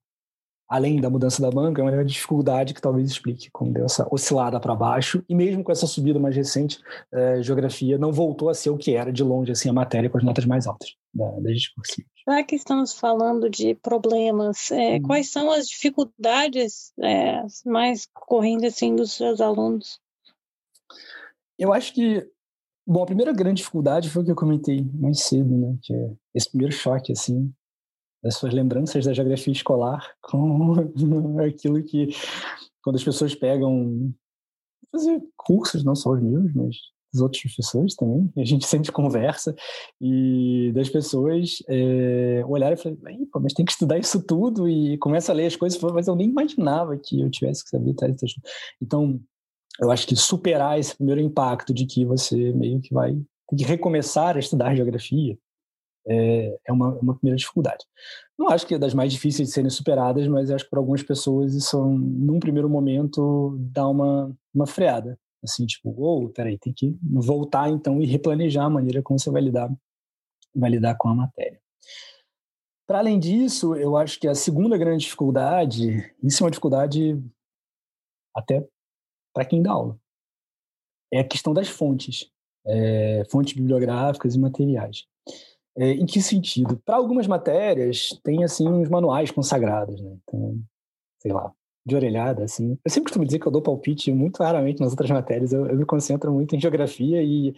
além da mudança da banca, é uma dificuldade que talvez explique como deu essa oscilada para baixo. E mesmo com essa subida mais recente, é, geografia não voltou a ser o que era de longe assim a matéria com as notas mais altas da, das discursivas. Já que estamos falando de problemas, é, hum. quais são as dificuldades é, mais correntes assim, dos seus alunos? Eu acho que Bom, a primeira grande dificuldade foi o que eu comentei mais cedo, né? Que é esse primeiro choque, assim, das suas lembranças da geografia escolar com aquilo que, quando as pessoas pegam fazer cursos, não só os meus, mas dos outros professores também, a gente sempre conversa, e das pessoas é, olharem e falarem, mas tem que estudar isso tudo, e começa a ler as coisas, mas eu nem imaginava que eu tivesse que saber tais Então, eu acho que superar esse primeiro impacto de que você meio que vai ter que recomeçar a estudar geografia é, é uma, uma primeira dificuldade. Não acho que é das mais difíceis de serem superadas, mas acho que para algumas pessoas isso, num primeiro momento, dá uma, uma freada. Assim, tipo, ou, oh, peraí, tem que voltar então e replanejar a maneira como você vai lidar, vai lidar com a matéria. Para além disso, eu acho que a segunda grande dificuldade, isso é uma dificuldade até para quem dá aula. É a questão das fontes, é, fontes bibliográficas e materiais. É, em que sentido? Para algumas matérias, tem assim uns manuais consagrados, né? Então, sei lá, de orelhada, assim. Eu sempre costumo dizer que eu dou palpite muito raramente nas outras matérias. Eu, eu me concentro muito em geografia e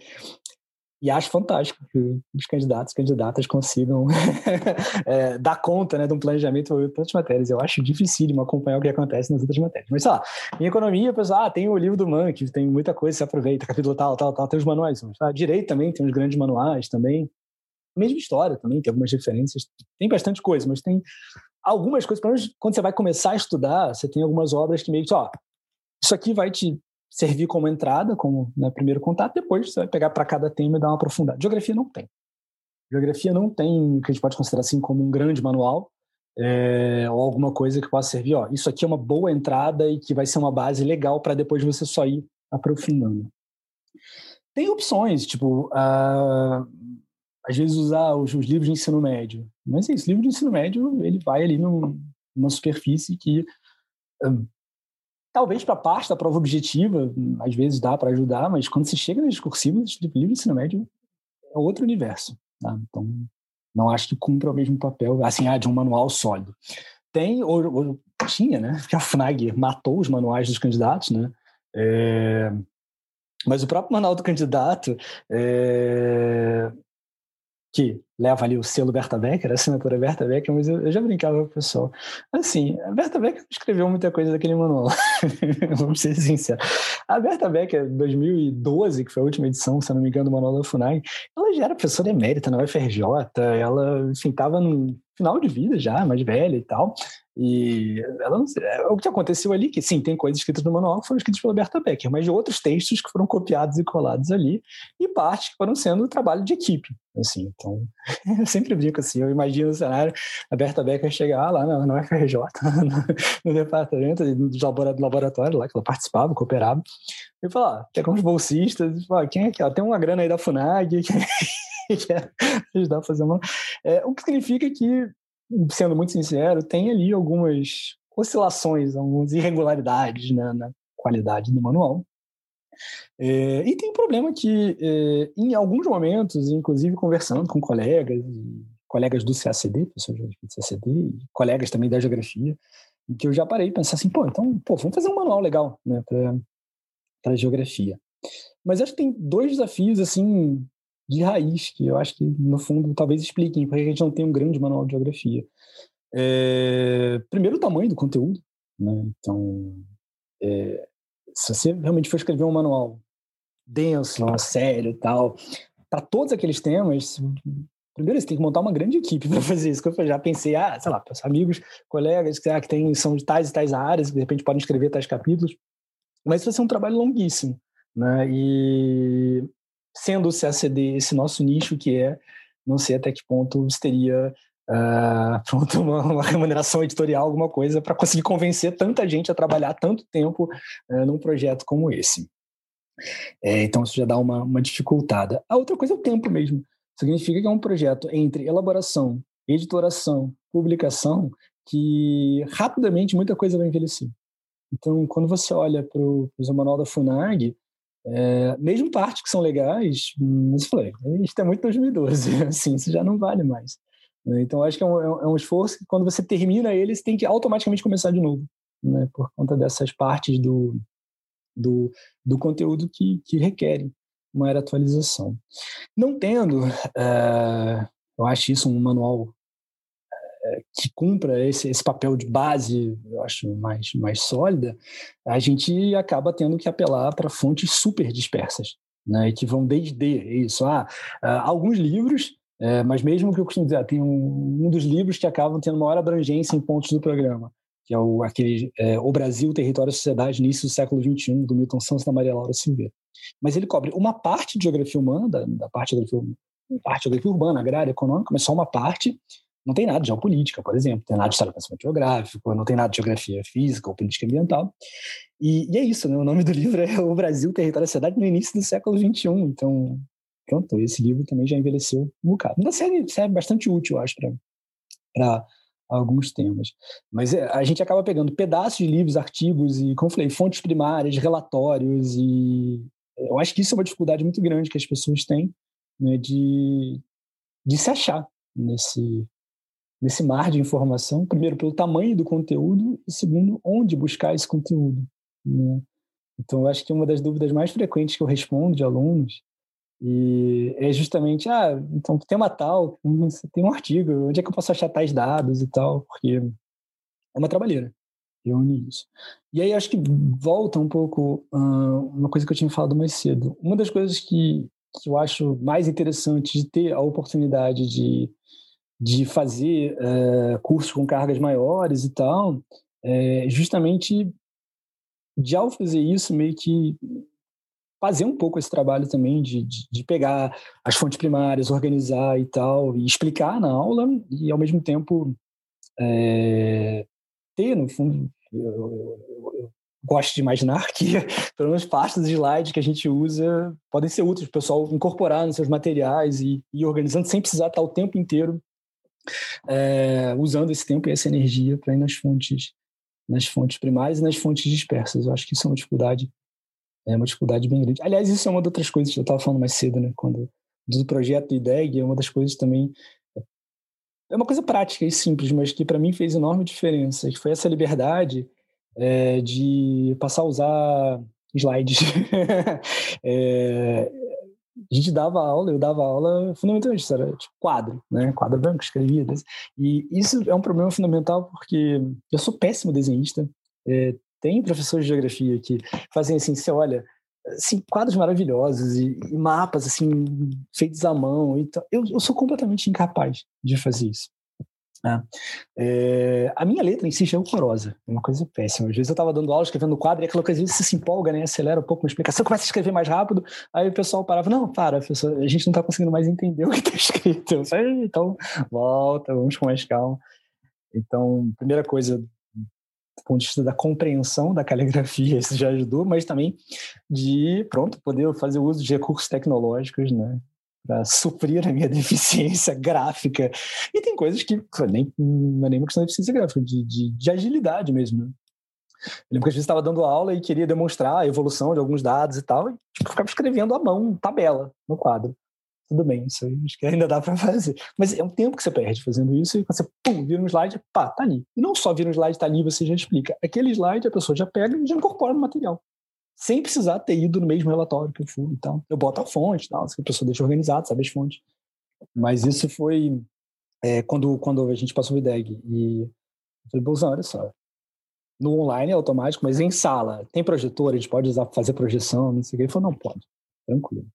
e acho fantástico que os candidatos candidatas consigam é, dar conta né, de um planejamento para tantas matérias. Eu acho dificílimo acompanhar o que acontece nas outras matérias. Mas, sei lá, em economia, pessoal, ah, tem o livro do Man, que tem muita coisa, se aproveita, capítulo tal, tal, tal, tem os manuais. Ah, direito também, tem uns grandes manuais também. Mesma história também, tem algumas referências. Tem bastante coisa, mas tem algumas coisas, pelo menos quando você vai começar a estudar, você tem algumas obras que meio que, ó, isso aqui vai te servir como entrada, como né, primeiro contato, depois você vai pegar para cada tema e dar uma aprofundada. Geografia não tem. Geografia não tem o que a gente pode considerar assim como um grande manual é, ou alguma coisa que possa servir. Ó, isso aqui é uma boa entrada e que vai ser uma base legal para depois você só ir aprofundando. Tem opções, tipo, uh, às vezes usar os, os, livros de ensino médio. Mas é isso, livro de ensino médio, ele vai ali num, numa superfície que Talvez para parte da prova objetiva, às vezes dá para ajudar, mas quando se chega nas discursivas, o livro de ensino médio é outro universo. Tá? Então, não acho que cumpra o mesmo papel, assim, ah, de um manual sólido. Tem, ou, ou tinha, né? Porque a FNAG matou os manuais dos candidatos, né? É, mas o próprio manual do candidato é, que leva ali o selo Berta Becker, a assinatura Berta Becker, mas eu, eu já brincava com o pessoal. Assim, a Berta Becker escreveu muita coisa daquele manual, vamos ser sinceros. A Berta Becker, 2012, que foi a última edição, se não me engano, do manual da FUNAG, ela já era professora emérita na UFRJ, ela, enfim, estava no final de vida já, mais velha e tal, e ela não, é, o que aconteceu ali, que sim, tem coisas escritas no manual que foram escritas pela Berta Becker, mas de outros textos que foram copiados e colados ali, e partes que foram sendo trabalho de equipe. Assim, então, eu sempre brinco assim, eu imagino o cenário, a Berta Becker chegar lá na, na UFRJ, no, no departamento do laboratório lá, que ela participava, cooperava, e falar, ah, quer uns bolsistas, quem é que tem uma grana aí da FUNAG, que quer ajudar a fazer uma... É, o que significa que sendo muito sincero, tem ali algumas oscilações, algumas irregularidades né, na qualidade do manual. É, e tem um problema que, é, em alguns momentos, inclusive conversando com colegas, colegas do CACD, professores do CACD, e colegas também da geografia, em que eu já parei e pensar assim, pô, então, pô, vamos fazer um manual legal né, para geografia. Mas acho que tem dois desafios, assim, de raiz, que eu acho que, no fundo, talvez expliquem porque a gente não tem um grande manual de geografia. É, primeiro, o tamanho do conteúdo. Né? Então, é, se você realmente for escrever um manual denso, sério e tal, para todos aqueles temas, primeiro você tem que montar uma grande equipe para fazer isso. Eu já pensei, ah, sei lá, amigos, colegas que, ah, que tem, são de tais e tais áreas, que de repente podem escrever tais capítulos. Mas isso vai ser um trabalho longuíssimo. Né? E sendo o CACD esse nosso nicho que é, não sei até que ponto você teria uh, pronto, uma, uma, remuneração editorial, alguma coisa, para conseguir convencer tanta gente a trabalhar tanto tempo uh, num projeto como esse. É, então, isso já dá uma, uma dificultada. A outra coisa é o tempo mesmo. Significa que é um projeto entre elaboração, editoração, publicação, que rapidamente muita coisa vai envelhecer. Então, quando você olha para o manual da FUNAG, é, mesmo partes que são legais, mas eu falei, isso é muito 2012, assim, isso já não vale mais. Né? Então, acho que é um, é um esforço que quando você termina ele, você tem que automaticamente começar de novo, né? por conta dessas partes do, do, do conteúdo que, que requerem uma atualização. Não tendo, uh, eu acho isso um manual que cumpra esse, esse papel de base, eu acho mais, mais sólida, a gente acaba tendo que apelar para fontes super dispersas, né, que vão desde isso. Ah, uh, alguns livros é, mas mesmo que eu costumo dizer, ah, tem um, um, dos livros que acabam tendo maior abrangência em pontos do programa, que é o, aquele é, O Brasil, Território e Sociedade, início do século XXI, do Milton Santos e da Maria Laura Silveira. Mas ele cobre uma parte de geografia humana, da, da parte, geografia, parte de geografia urbana, agrária, econômica, mas só uma parte. Não tem nada de geopolítica, por exemplo, não tem nada de história do pensamento geográfico, não tem nada de geografia física ou política ambiental. E, e é isso, né? o nome do livro é O Brasil, Território e Sociedade no início do século XXI. Então, pronto, esse livro também já envelheceu um bocado. Ainda serve, serve bastante útil, eu acho, para alguns temas. Mas é, a gente acaba pegando pedaços de livros, artigos e, como eu falei, fontes primárias, relatórios e eu acho que isso é uma dificuldade muito grande que as pessoas têm né, de, de se achar nesse, nesse mar de informação, primeiro pelo tamanho do conteúdo e segundo onde buscar esse conteúdo. Né? Então, eu acho que uma das dúvidas mais frequentes que eu respondo de alunos e é justamente, ah, então tem uma tal, tem um artigo, onde é que eu posso achar tais dados e tal, porque é uma trabalheira reúne isso. E aí acho que volta um pouco uh, uma coisa que eu tinha falado mais cedo. Uma das coisas que, que eu acho mais interessante de ter a oportunidade de, de fazer uh, cursos com cargas maiores e tal, é justamente de ao fazer isso meio que fazer um pouco esse trabalho também de, de, de, pegar as fontes primárias, organizar e tal, e explicar na aula, e ao mesmo tempo é, ter, no fundo, eu, eu, eu, gosto de imaginar que pelo menos partes dos slides que a gente usa podem ser úteis para o pessoal incorporar nos seus materiais e, e organizando sem precisar estar o tempo inteiro é, usando esse tempo e essa energia para ir nas fontes nas fontes primárias e nas fontes dispersas. Eu acho que isso é uma dificuldade é uma dificuldade bem grande. Aliás, isso é uma das outras coisas que eu estava falando mais cedo, né? Quando do projeto IDEG, é uma das coisas também é uma coisa prática e simples, mas que para mim fez enorme diferença, que foi essa liberdade é, de passar a usar slides. é, a gente dava aula, eu dava aula fundamentalmente, isso era tipo quadro, né? Quadro branco, escrevia. E isso é um problema fundamental porque eu sou péssimo desenhista. É, tem professores de geografia que fazem assim, você olha, assim, quadros maravilhosos e, e mapas assim feitos à mão. Então, eu, eu sou completamente incapaz de fazer isso. Né? É, a minha letra em si já é horrorosa, é uma coisa péssima. Às vezes eu estava dando aula, escrevendo quadro, e aquela coisa às vezes se empolga, né? acelera um pouco uma explicação, começa a escrever mais rápido, aí o pessoal parava, não, para, professor, a gente não está conseguindo mais entender o que está escrito. Falei, então, volta, vamos com mais calma. Então, primeira coisa, do ponto de vista da compreensão da caligrafia, isso já ajudou, mas também de, pronto, poder fazer uso de recursos tecnológicos, né? Para suprir a minha deficiência gráfica. E tem coisas que nem, não é nem uma questão de deficiência gráfica, de, de, de agilidade mesmo. Né? Eu lembro que às vezes estava dando aula e queria demonstrar a evolução de alguns dados e tal, e tipo, ficava escrevendo à mão, tabela, no quadro tudo bem, isso aí acho que ainda dá para fazer. Mas é um tempo que você perde fazendo isso e quando você pum, vira um slide, pá, tá ali. E não só vira um slide, tá ali, você já explica. Aquele slide a pessoa já pega e já incorpora no material. Sem precisar ter ido no mesmo relatório que eu fui e tal. Eu boto a fonte tal, a pessoa deixa organizado, sabe as fontes. Mas isso foi é, quando, quando a gente passou o IDEG. E eu falei, Bolsão, olha só. No online é automático, mas em sala, tem projetor, a gente pode usar fazer projeção, não sei o que. Ele falou, não, pode. Tranquilo.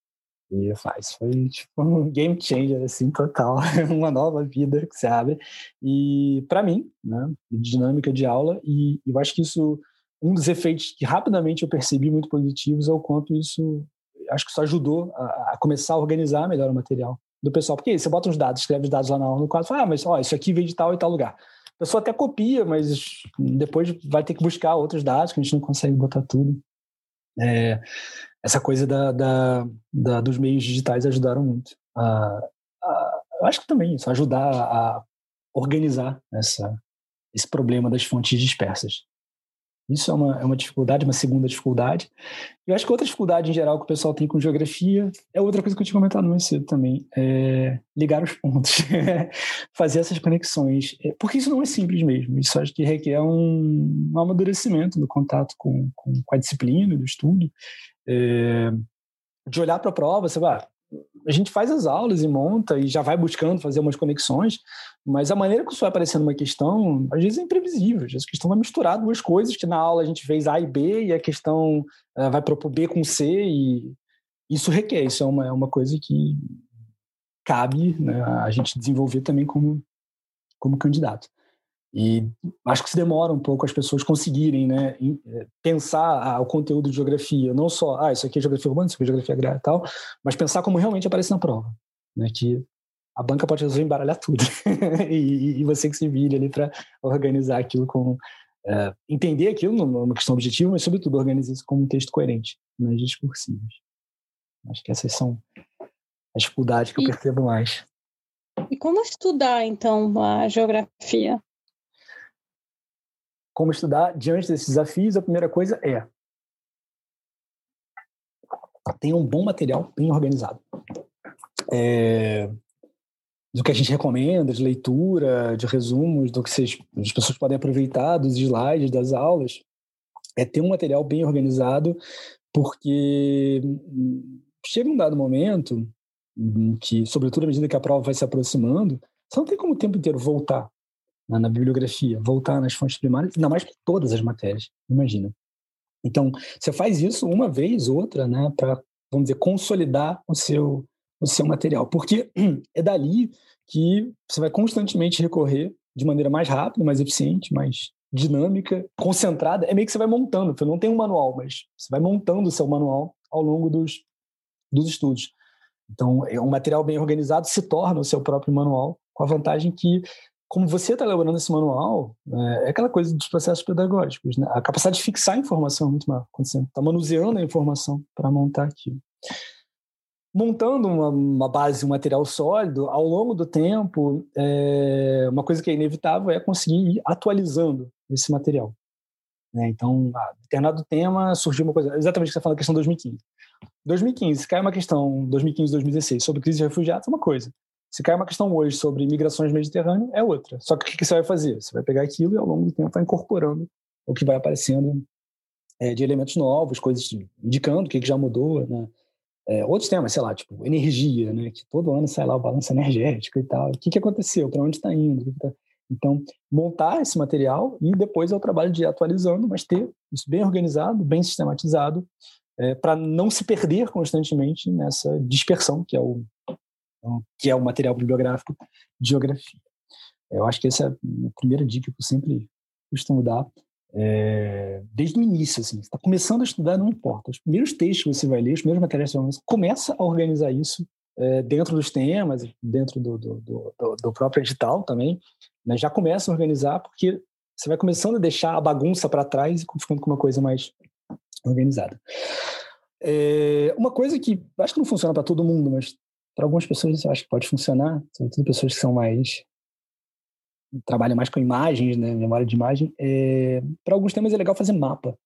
E faz, foi tipo um game changer, assim, total. Uma nova vida que se abre. E para mim, né, dinâmica de aula, e, e eu acho que isso, um dos efeitos que rapidamente eu percebi muito positivos é o quanto isso, acho que isso ajudou a, a começar a organizar melhor o material do pessoal. Porque você bota os dados, escreve os dados lá no quadro, fala, ah, mas ó, isso aqui veio de tal e tal lugar. A pessoa até copia, mas depois vai ter que buscar outros dados que a gente não consegue botar tudo. É, essa coisa da, da, da, dos meios digitais ajudaram muito. A, a, eu acho que também isso, ajudar a organizar essa, esse problema das fontes dispersas. Isso é uma, é uma dificuldade, uma segunda dificuldade. Eu acho que outra dificuldade em geral que o pessoal tem com geografia é outra coisa que eu tinha comentado mais cedo também, é ligar os pontos, fazer essas conexões, é, porque isso não é simples mesmo, isso acho que requer um, um amadurecimento no contato com, com, com a disciplina, do estudo, é, de olhar para a prova, você vai, a gente faz as aulas e monta e já vai buscando fazer umas conexões, mas a maneira que isso vai aparecendo uma questão, às vezes é imprevisível. Às vezes a questão vai misturar duas coisas que na aula a gente fez A e B e a questão uh, vai propor B com C e isso requer, isso é uma, é uma coisa que cabe né, a gente desenvolver também como, como candidato. E acho que se demora um pouco as pessoas conseguirem né, eh, pensar o conteúdo de geografia, não só, ah, isso aqui é geografia urbana, isso aqui é geografia agrária e tal, mas pensar como realmente aparece na prova. Né, que a banca pode resolver embaralhar tudo. e, e, você que se vire ali para organizar aquilo com. É, entender aquilo numa questão objetiva, mas, sobretudo, organizar isso como um texto coerente nas discursivas. Acho que essas são as dificuldades que e, eu percebo mais. E como estudar, então, a geografia? Como estudar diante desses desafios, a primeira coisa é tenha um bom material bem organizado. É, do que a gente recomenda, de leitura, de resumos, do que vocês, as pessoas podem aproveitar dos slides, das aulas, é ter um material bem organizado, porque chega um dado momento que, sobretudo à medida que a prova vai se aproximando, você não tem como o tempo inteiro voltar na, na bibliografia, voltar nas fontes primárias, ainda mais para todas as matérias, imagina. Então, você faz isso uma vez, outra, né, para, vamos dizer, consolidar o seu, o seu material, porque é dali que você vai constantemente recorrer de maneira mais rápida, mais eficiente, mais dinâmica, concentrada. É meio que você vai montando, você não tem um manual, mas você vai montando o seu manual ao longo dos, dos estudos. Então, é um material bem organizado se torna o seu próprio manual, com a vantagem que como você está elaborando esse manual, é, é aquela coisa dos processos pedagógicos, né? A capacidade de fixar a informação é muito maior, quando você está manuseando a informação para montar aquilo. Montando uma, uma, base, um material sólido, ao longo do tempo, é, uma coisa que é inevitável é conseguir ir atualizando esse material. Né? Então, a determinado tema surgiu uma coisa, exatamente o que você está falando, a questão 2015. 2015, cai uma questão, 2015, 2016, sobre crise de refugiados, é uma coisa. Se cai uma questão hoje sobre migrações mediterrâneas, é outra. Só que o que você vai fazer? Você vai pegar aquilo e ao longo do tempo vai incorporando o que vai aparecendo é, de elementos novos, coisas indicando o que, já mudou, né? É, outros temas, sei lá, tipo energia, né? Que todo ano sai lá o balanço energético e tal. O que, que aconteceu? Para onde está indo? Tá... Então, montar esse material e depois é o trabalho de ir atualizando, mas ter isso bem organizado, bem sistematizado, é, para não se perder constantemente nessa dispersão, que é o, que é o material bibliográfico de geografia. Eu acho que essa é a primeira dica que eu sempre costumo dar, é, desde o início, assim, está começando a estudar, não importa. Os primeiros textos que você vai ler, os primeiros materiais que você vai ler, começa a organizar isso é, dentro dos temas, dentro do, do, do, do próprio edital também, né? já começa a organizar, porque você vai começando a deixar a bagunça para trás e ficando com uma coisa mais organizada. É, uma coisa que acho que não funciona para todo mundo, mas para algumas pessoas eu acho que pode funcionar, sobretudo pessoas que são mais trabalham mais com imagens, né, memória de imagem. É, para alguns temas é legal fazer mapa.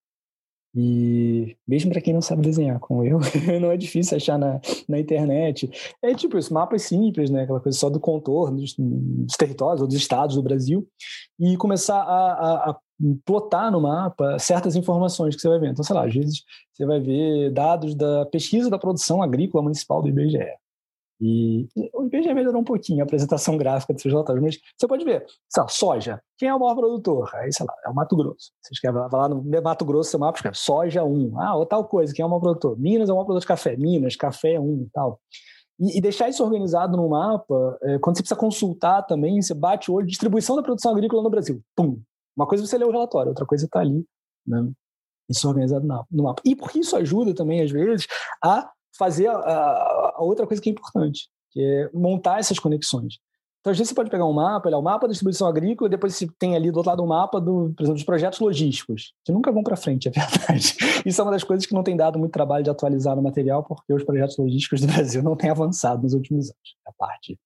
E mesmo para quem não sabe desenhar, como eu, não é difícil achar na, na internet. É tipo isso, mapas simples, né? Aquela coisa só do contorno dos, dos territórios ou dos estados do Brasil. E começar a, a, a, plotar no mapa certas informações que você vai ver. Então, sei lá, às vezes você vai ver dados da pesquisa da produção agrícola municipal do IBGE. E o IBGE melhorou um pouquinho a apresentação gráfica dos relatórios, mas você pode ver, sei lá, soja, quem é o maior produtor? Aí, sei lá, é o Mato Grosso. Você escreve lá no Mato Grosso, seu mapa escreve soja 1. Ah, ou tal coisa, quem é o maior produtor? Minas é o maior produtor de café. Minas, café 1 e tal. E, deixar isso organizado no mapa, é, quando você precisa consultar também, você bate o olho, distribuição da produção agrícola no Brasil. Pum! Uma coisa é você lê o relatório, outra coisa está ali, né? Isso organizado no mapa. E porque isso ajuda também, às vezes, a fazer a, a, outra coisa que é importante, que é montar essas conexões. Então, às vezes, você pode pegar um mapa, olhar o mapa da distribuição agrícola, depois você tem ali do outro lado um mapa, do, por exemplo, dos projetos logísticos, que nunca vão para frente, é verdade. Isso é uma das coisas que não tem dado muito trabalho de atualizar no material, porque os projetos logísticos do Brasil não têm avançado nos últimos anos. A parte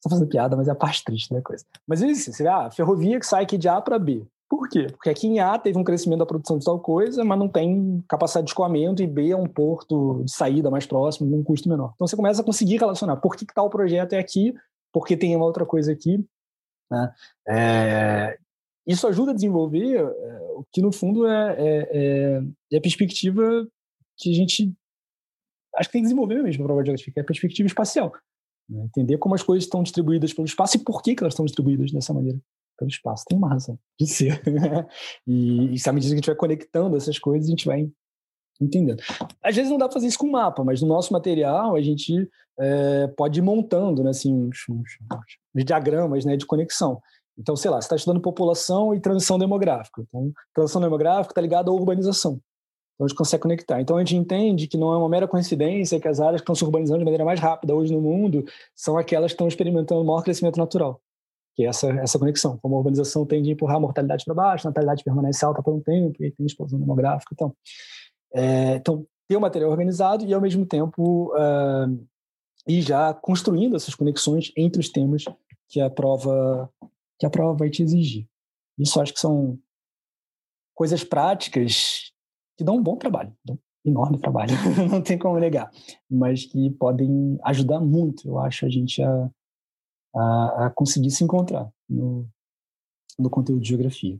Estou fazendo piada, mas é a parte triste da coisa. Mas é isso, você vê, ah, ferrovia que sai aqui de A para B. Por quê? Porque aqui em A teve um crescimento da produção de tal coisa, mas não tem capacidade de escoamento, e B é um porto de saída mais próximo, com um custo menor. Então você começa a conseguir relacionar por que, que tal projeto é aqui, porque tem uma outra coisa aqui. Né? É, isso ajuda a desenvolver é, o que, no fundo, é, é, é, é a perspectiva que a gente acho que tem que desenvolver mesmo para geográfica, é a perspectiva espacial. Né? Entender como as coisas estão distribuídas pelo espaço e por que, que elas estão distribuídas dessa maneira pelo espaço. Tem uma razão de ser. e, e à medida que a gente vai conectando essas coisas, a gente vai entendendo. Às vezes não dá para fazer isso com mapa, mas no nosso material a gente é, pode ir montando né, assim, uns, uns, uns diagramas né, de conexão. Então, sei lá, você está estudando população e transição demográfica. Então, transição demográfica está ligada à urbanização. Então, a gente consegue conectar. Então, a gente entende que não é uma mera coincidência que as áreas que estão se urbanizando de maneira mais rápida hoje no mundo são aquelas que estão experimentando maior crescimento natural. Que é essa, essa conexão. Como a urbanização tende a empurrar a mortalidade para baixo, a natalidade permanece alta por um tempo, e tem explosão demográfica. Então, é, então ter o material organizado e, ao mesmo tempo, uh, ir já construindo essas conexões entre os temas que a prova que a prova vai te exigir. Isso acho que são coisas práticas que dão um bom trabalho, dão um enorme trabalho, não tem como negar, mas que podem ajudar muito, eu acho, a gente a, a, a conseguir se encontrar no, no conteúdo de geografia.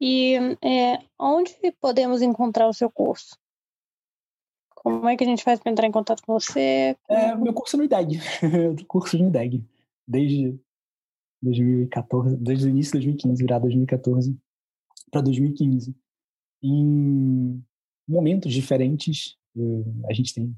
E é, onde podemos encontrar o seu curso? Como é que a gente faz para entrar em contato com você? É, meu curso é no IDEG, curso no IDEG, desde 2014, desde o início de 2015, virar 2014 para 2015. Em momentos diferentes, a gente tem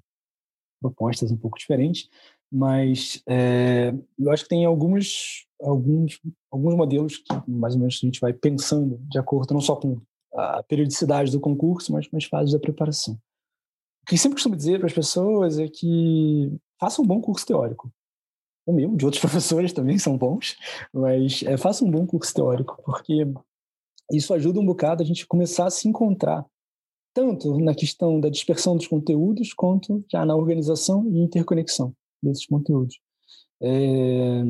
propostas um pouco diferentes, mas é, eu acho que tem alguns, alguns, alguns modelos que mais ou menos a gente vai pensando de acordo não só com a periodicidade do concurso, mas com as fases da preparação. O que eu sempre costumo dizer para as pessoas é que façam um bom curso teórico o meu, de outros professores também são bons, mas é, faça um bom curso teórico, porque isso ajuda um bocado a gente começar a se encontrar, tanto na questão da dispersão dos conteúdos, quanto já na organização e interconexão desses conteúdos. É,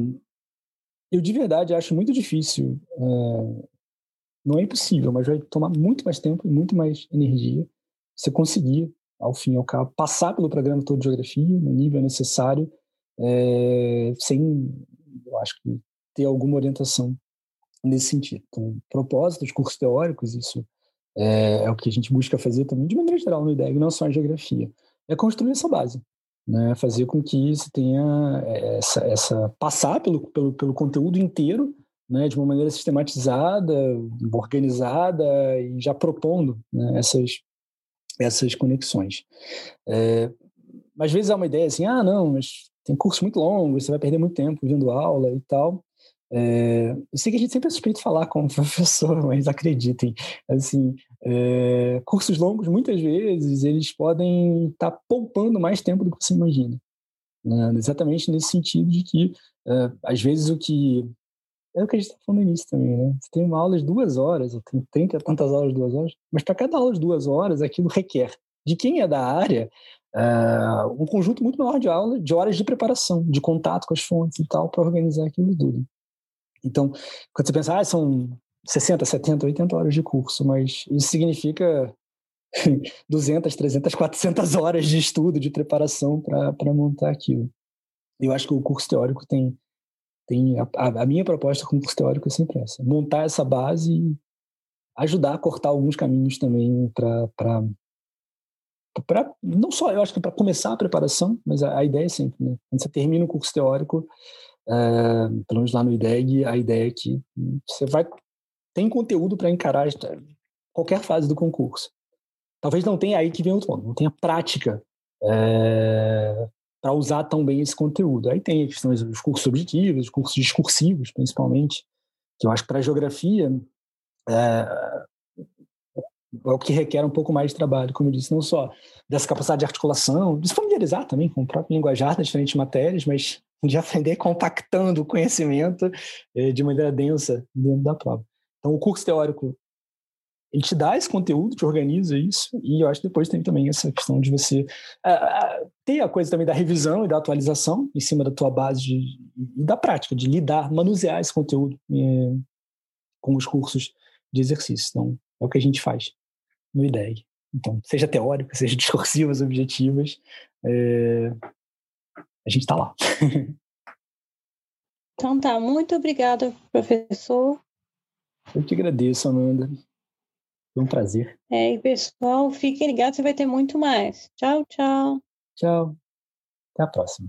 eu de verdade acho muito difícil, é, não é impossível, mas vai tomar muito mais tempo e muito mais energia você conseguir, ao fim e ao cabo, passar pelo programa todo de geografia no nível necessário é, sem, eu acho que, ter alguma orientação nesse sentido. Então, propósitos, cursos teóricos, isso é, é, o que a gente busca fazer também, de maneira geral, no IDEG, não só em geografia. É construir essa base, né? fazer com que você tenha é, essa, essa passar pelo, pelo, pelo conteúdo inteiro, né, de uma maneira sistematizada, organizada e já propondo né, essas, essas conexões. É, às vezes há uma ideia assim, ah, não, mas tem cursos muito longos, você vai perder muito tempo vendo aula e tal. É, eu sei que a gente sempre é suspeito falar como professor, mas acreditem, assim, é, cursos longos, muitas vezes, eles podem estar tá poupando mais tempo do que você imagina. Né? Exatamente nesse sentido de que, é, às vezes, o que... É o que a gente está falando no início também, né? Você tem uma aula de duas horas, ou tem 30 tantas aulas de duas horas, mas para cada aula de duas horas, aquilo requer de quem é da área uh, um conjunto muito maior de aula, de horas de preparação, de contato com as fontes e tal, para organizar aquilo tudo. Então, quando você pensa, ah, são 60, 70, 80 horas de curso, mas isso significa 200, 300, 400 horas de estudo, de preparação para montar aquilo. Eu acho que o curso teórico tem. tem a, a minha proposta com o curso teórico é sempre essa: montar essa base e ajudar a cortar alguns caminhos também para para não só eu acho que para começar a preparação, mas a, a, ideia é sempre, né? Quando você termina o curso teórico, é, pelo menos lá no IDEG, a ideia é que você vai tem conteúdo para encarar qualquer fase do concurso. Talvez não tenha aí que vem outro ponto, não tenha prática é, para usar tão bem esse conteúdo. Aí tem questões os cursos objetivos, os cursos discursivos, principalmente, que eu acho que para geografia é, é o que requer um pouco mais de trabalho, como eu disse, não só dessa capacidade de articulação, de se familiarizar também com o próprio linguajar das diferentes matérias, mas de aprender compactando o conhecimento eh, de maneira densa dentro da prova. Então, o curso teórico ele te dá esse conteúdo, te organiza isso, e eu acho que depois tem também essa questão de você uh, ter a coisa também da revisão e da atualização em cima da tua base de, e da prática, de lidar, manusear esse conteúdo eh, com os cursos de exercício. Então, é o que a gente faz no IDEG. Então, seja teórica, seja discursivas, objetivas, é... a gente está lá. então tá, muito obrigada, professor. Eu te agradeço, Amanda. Foi um prazer. É, e pessoal, fiquem ligados, você vai ter muito mais. Tchau, tchau. Tchau. Até a próxima.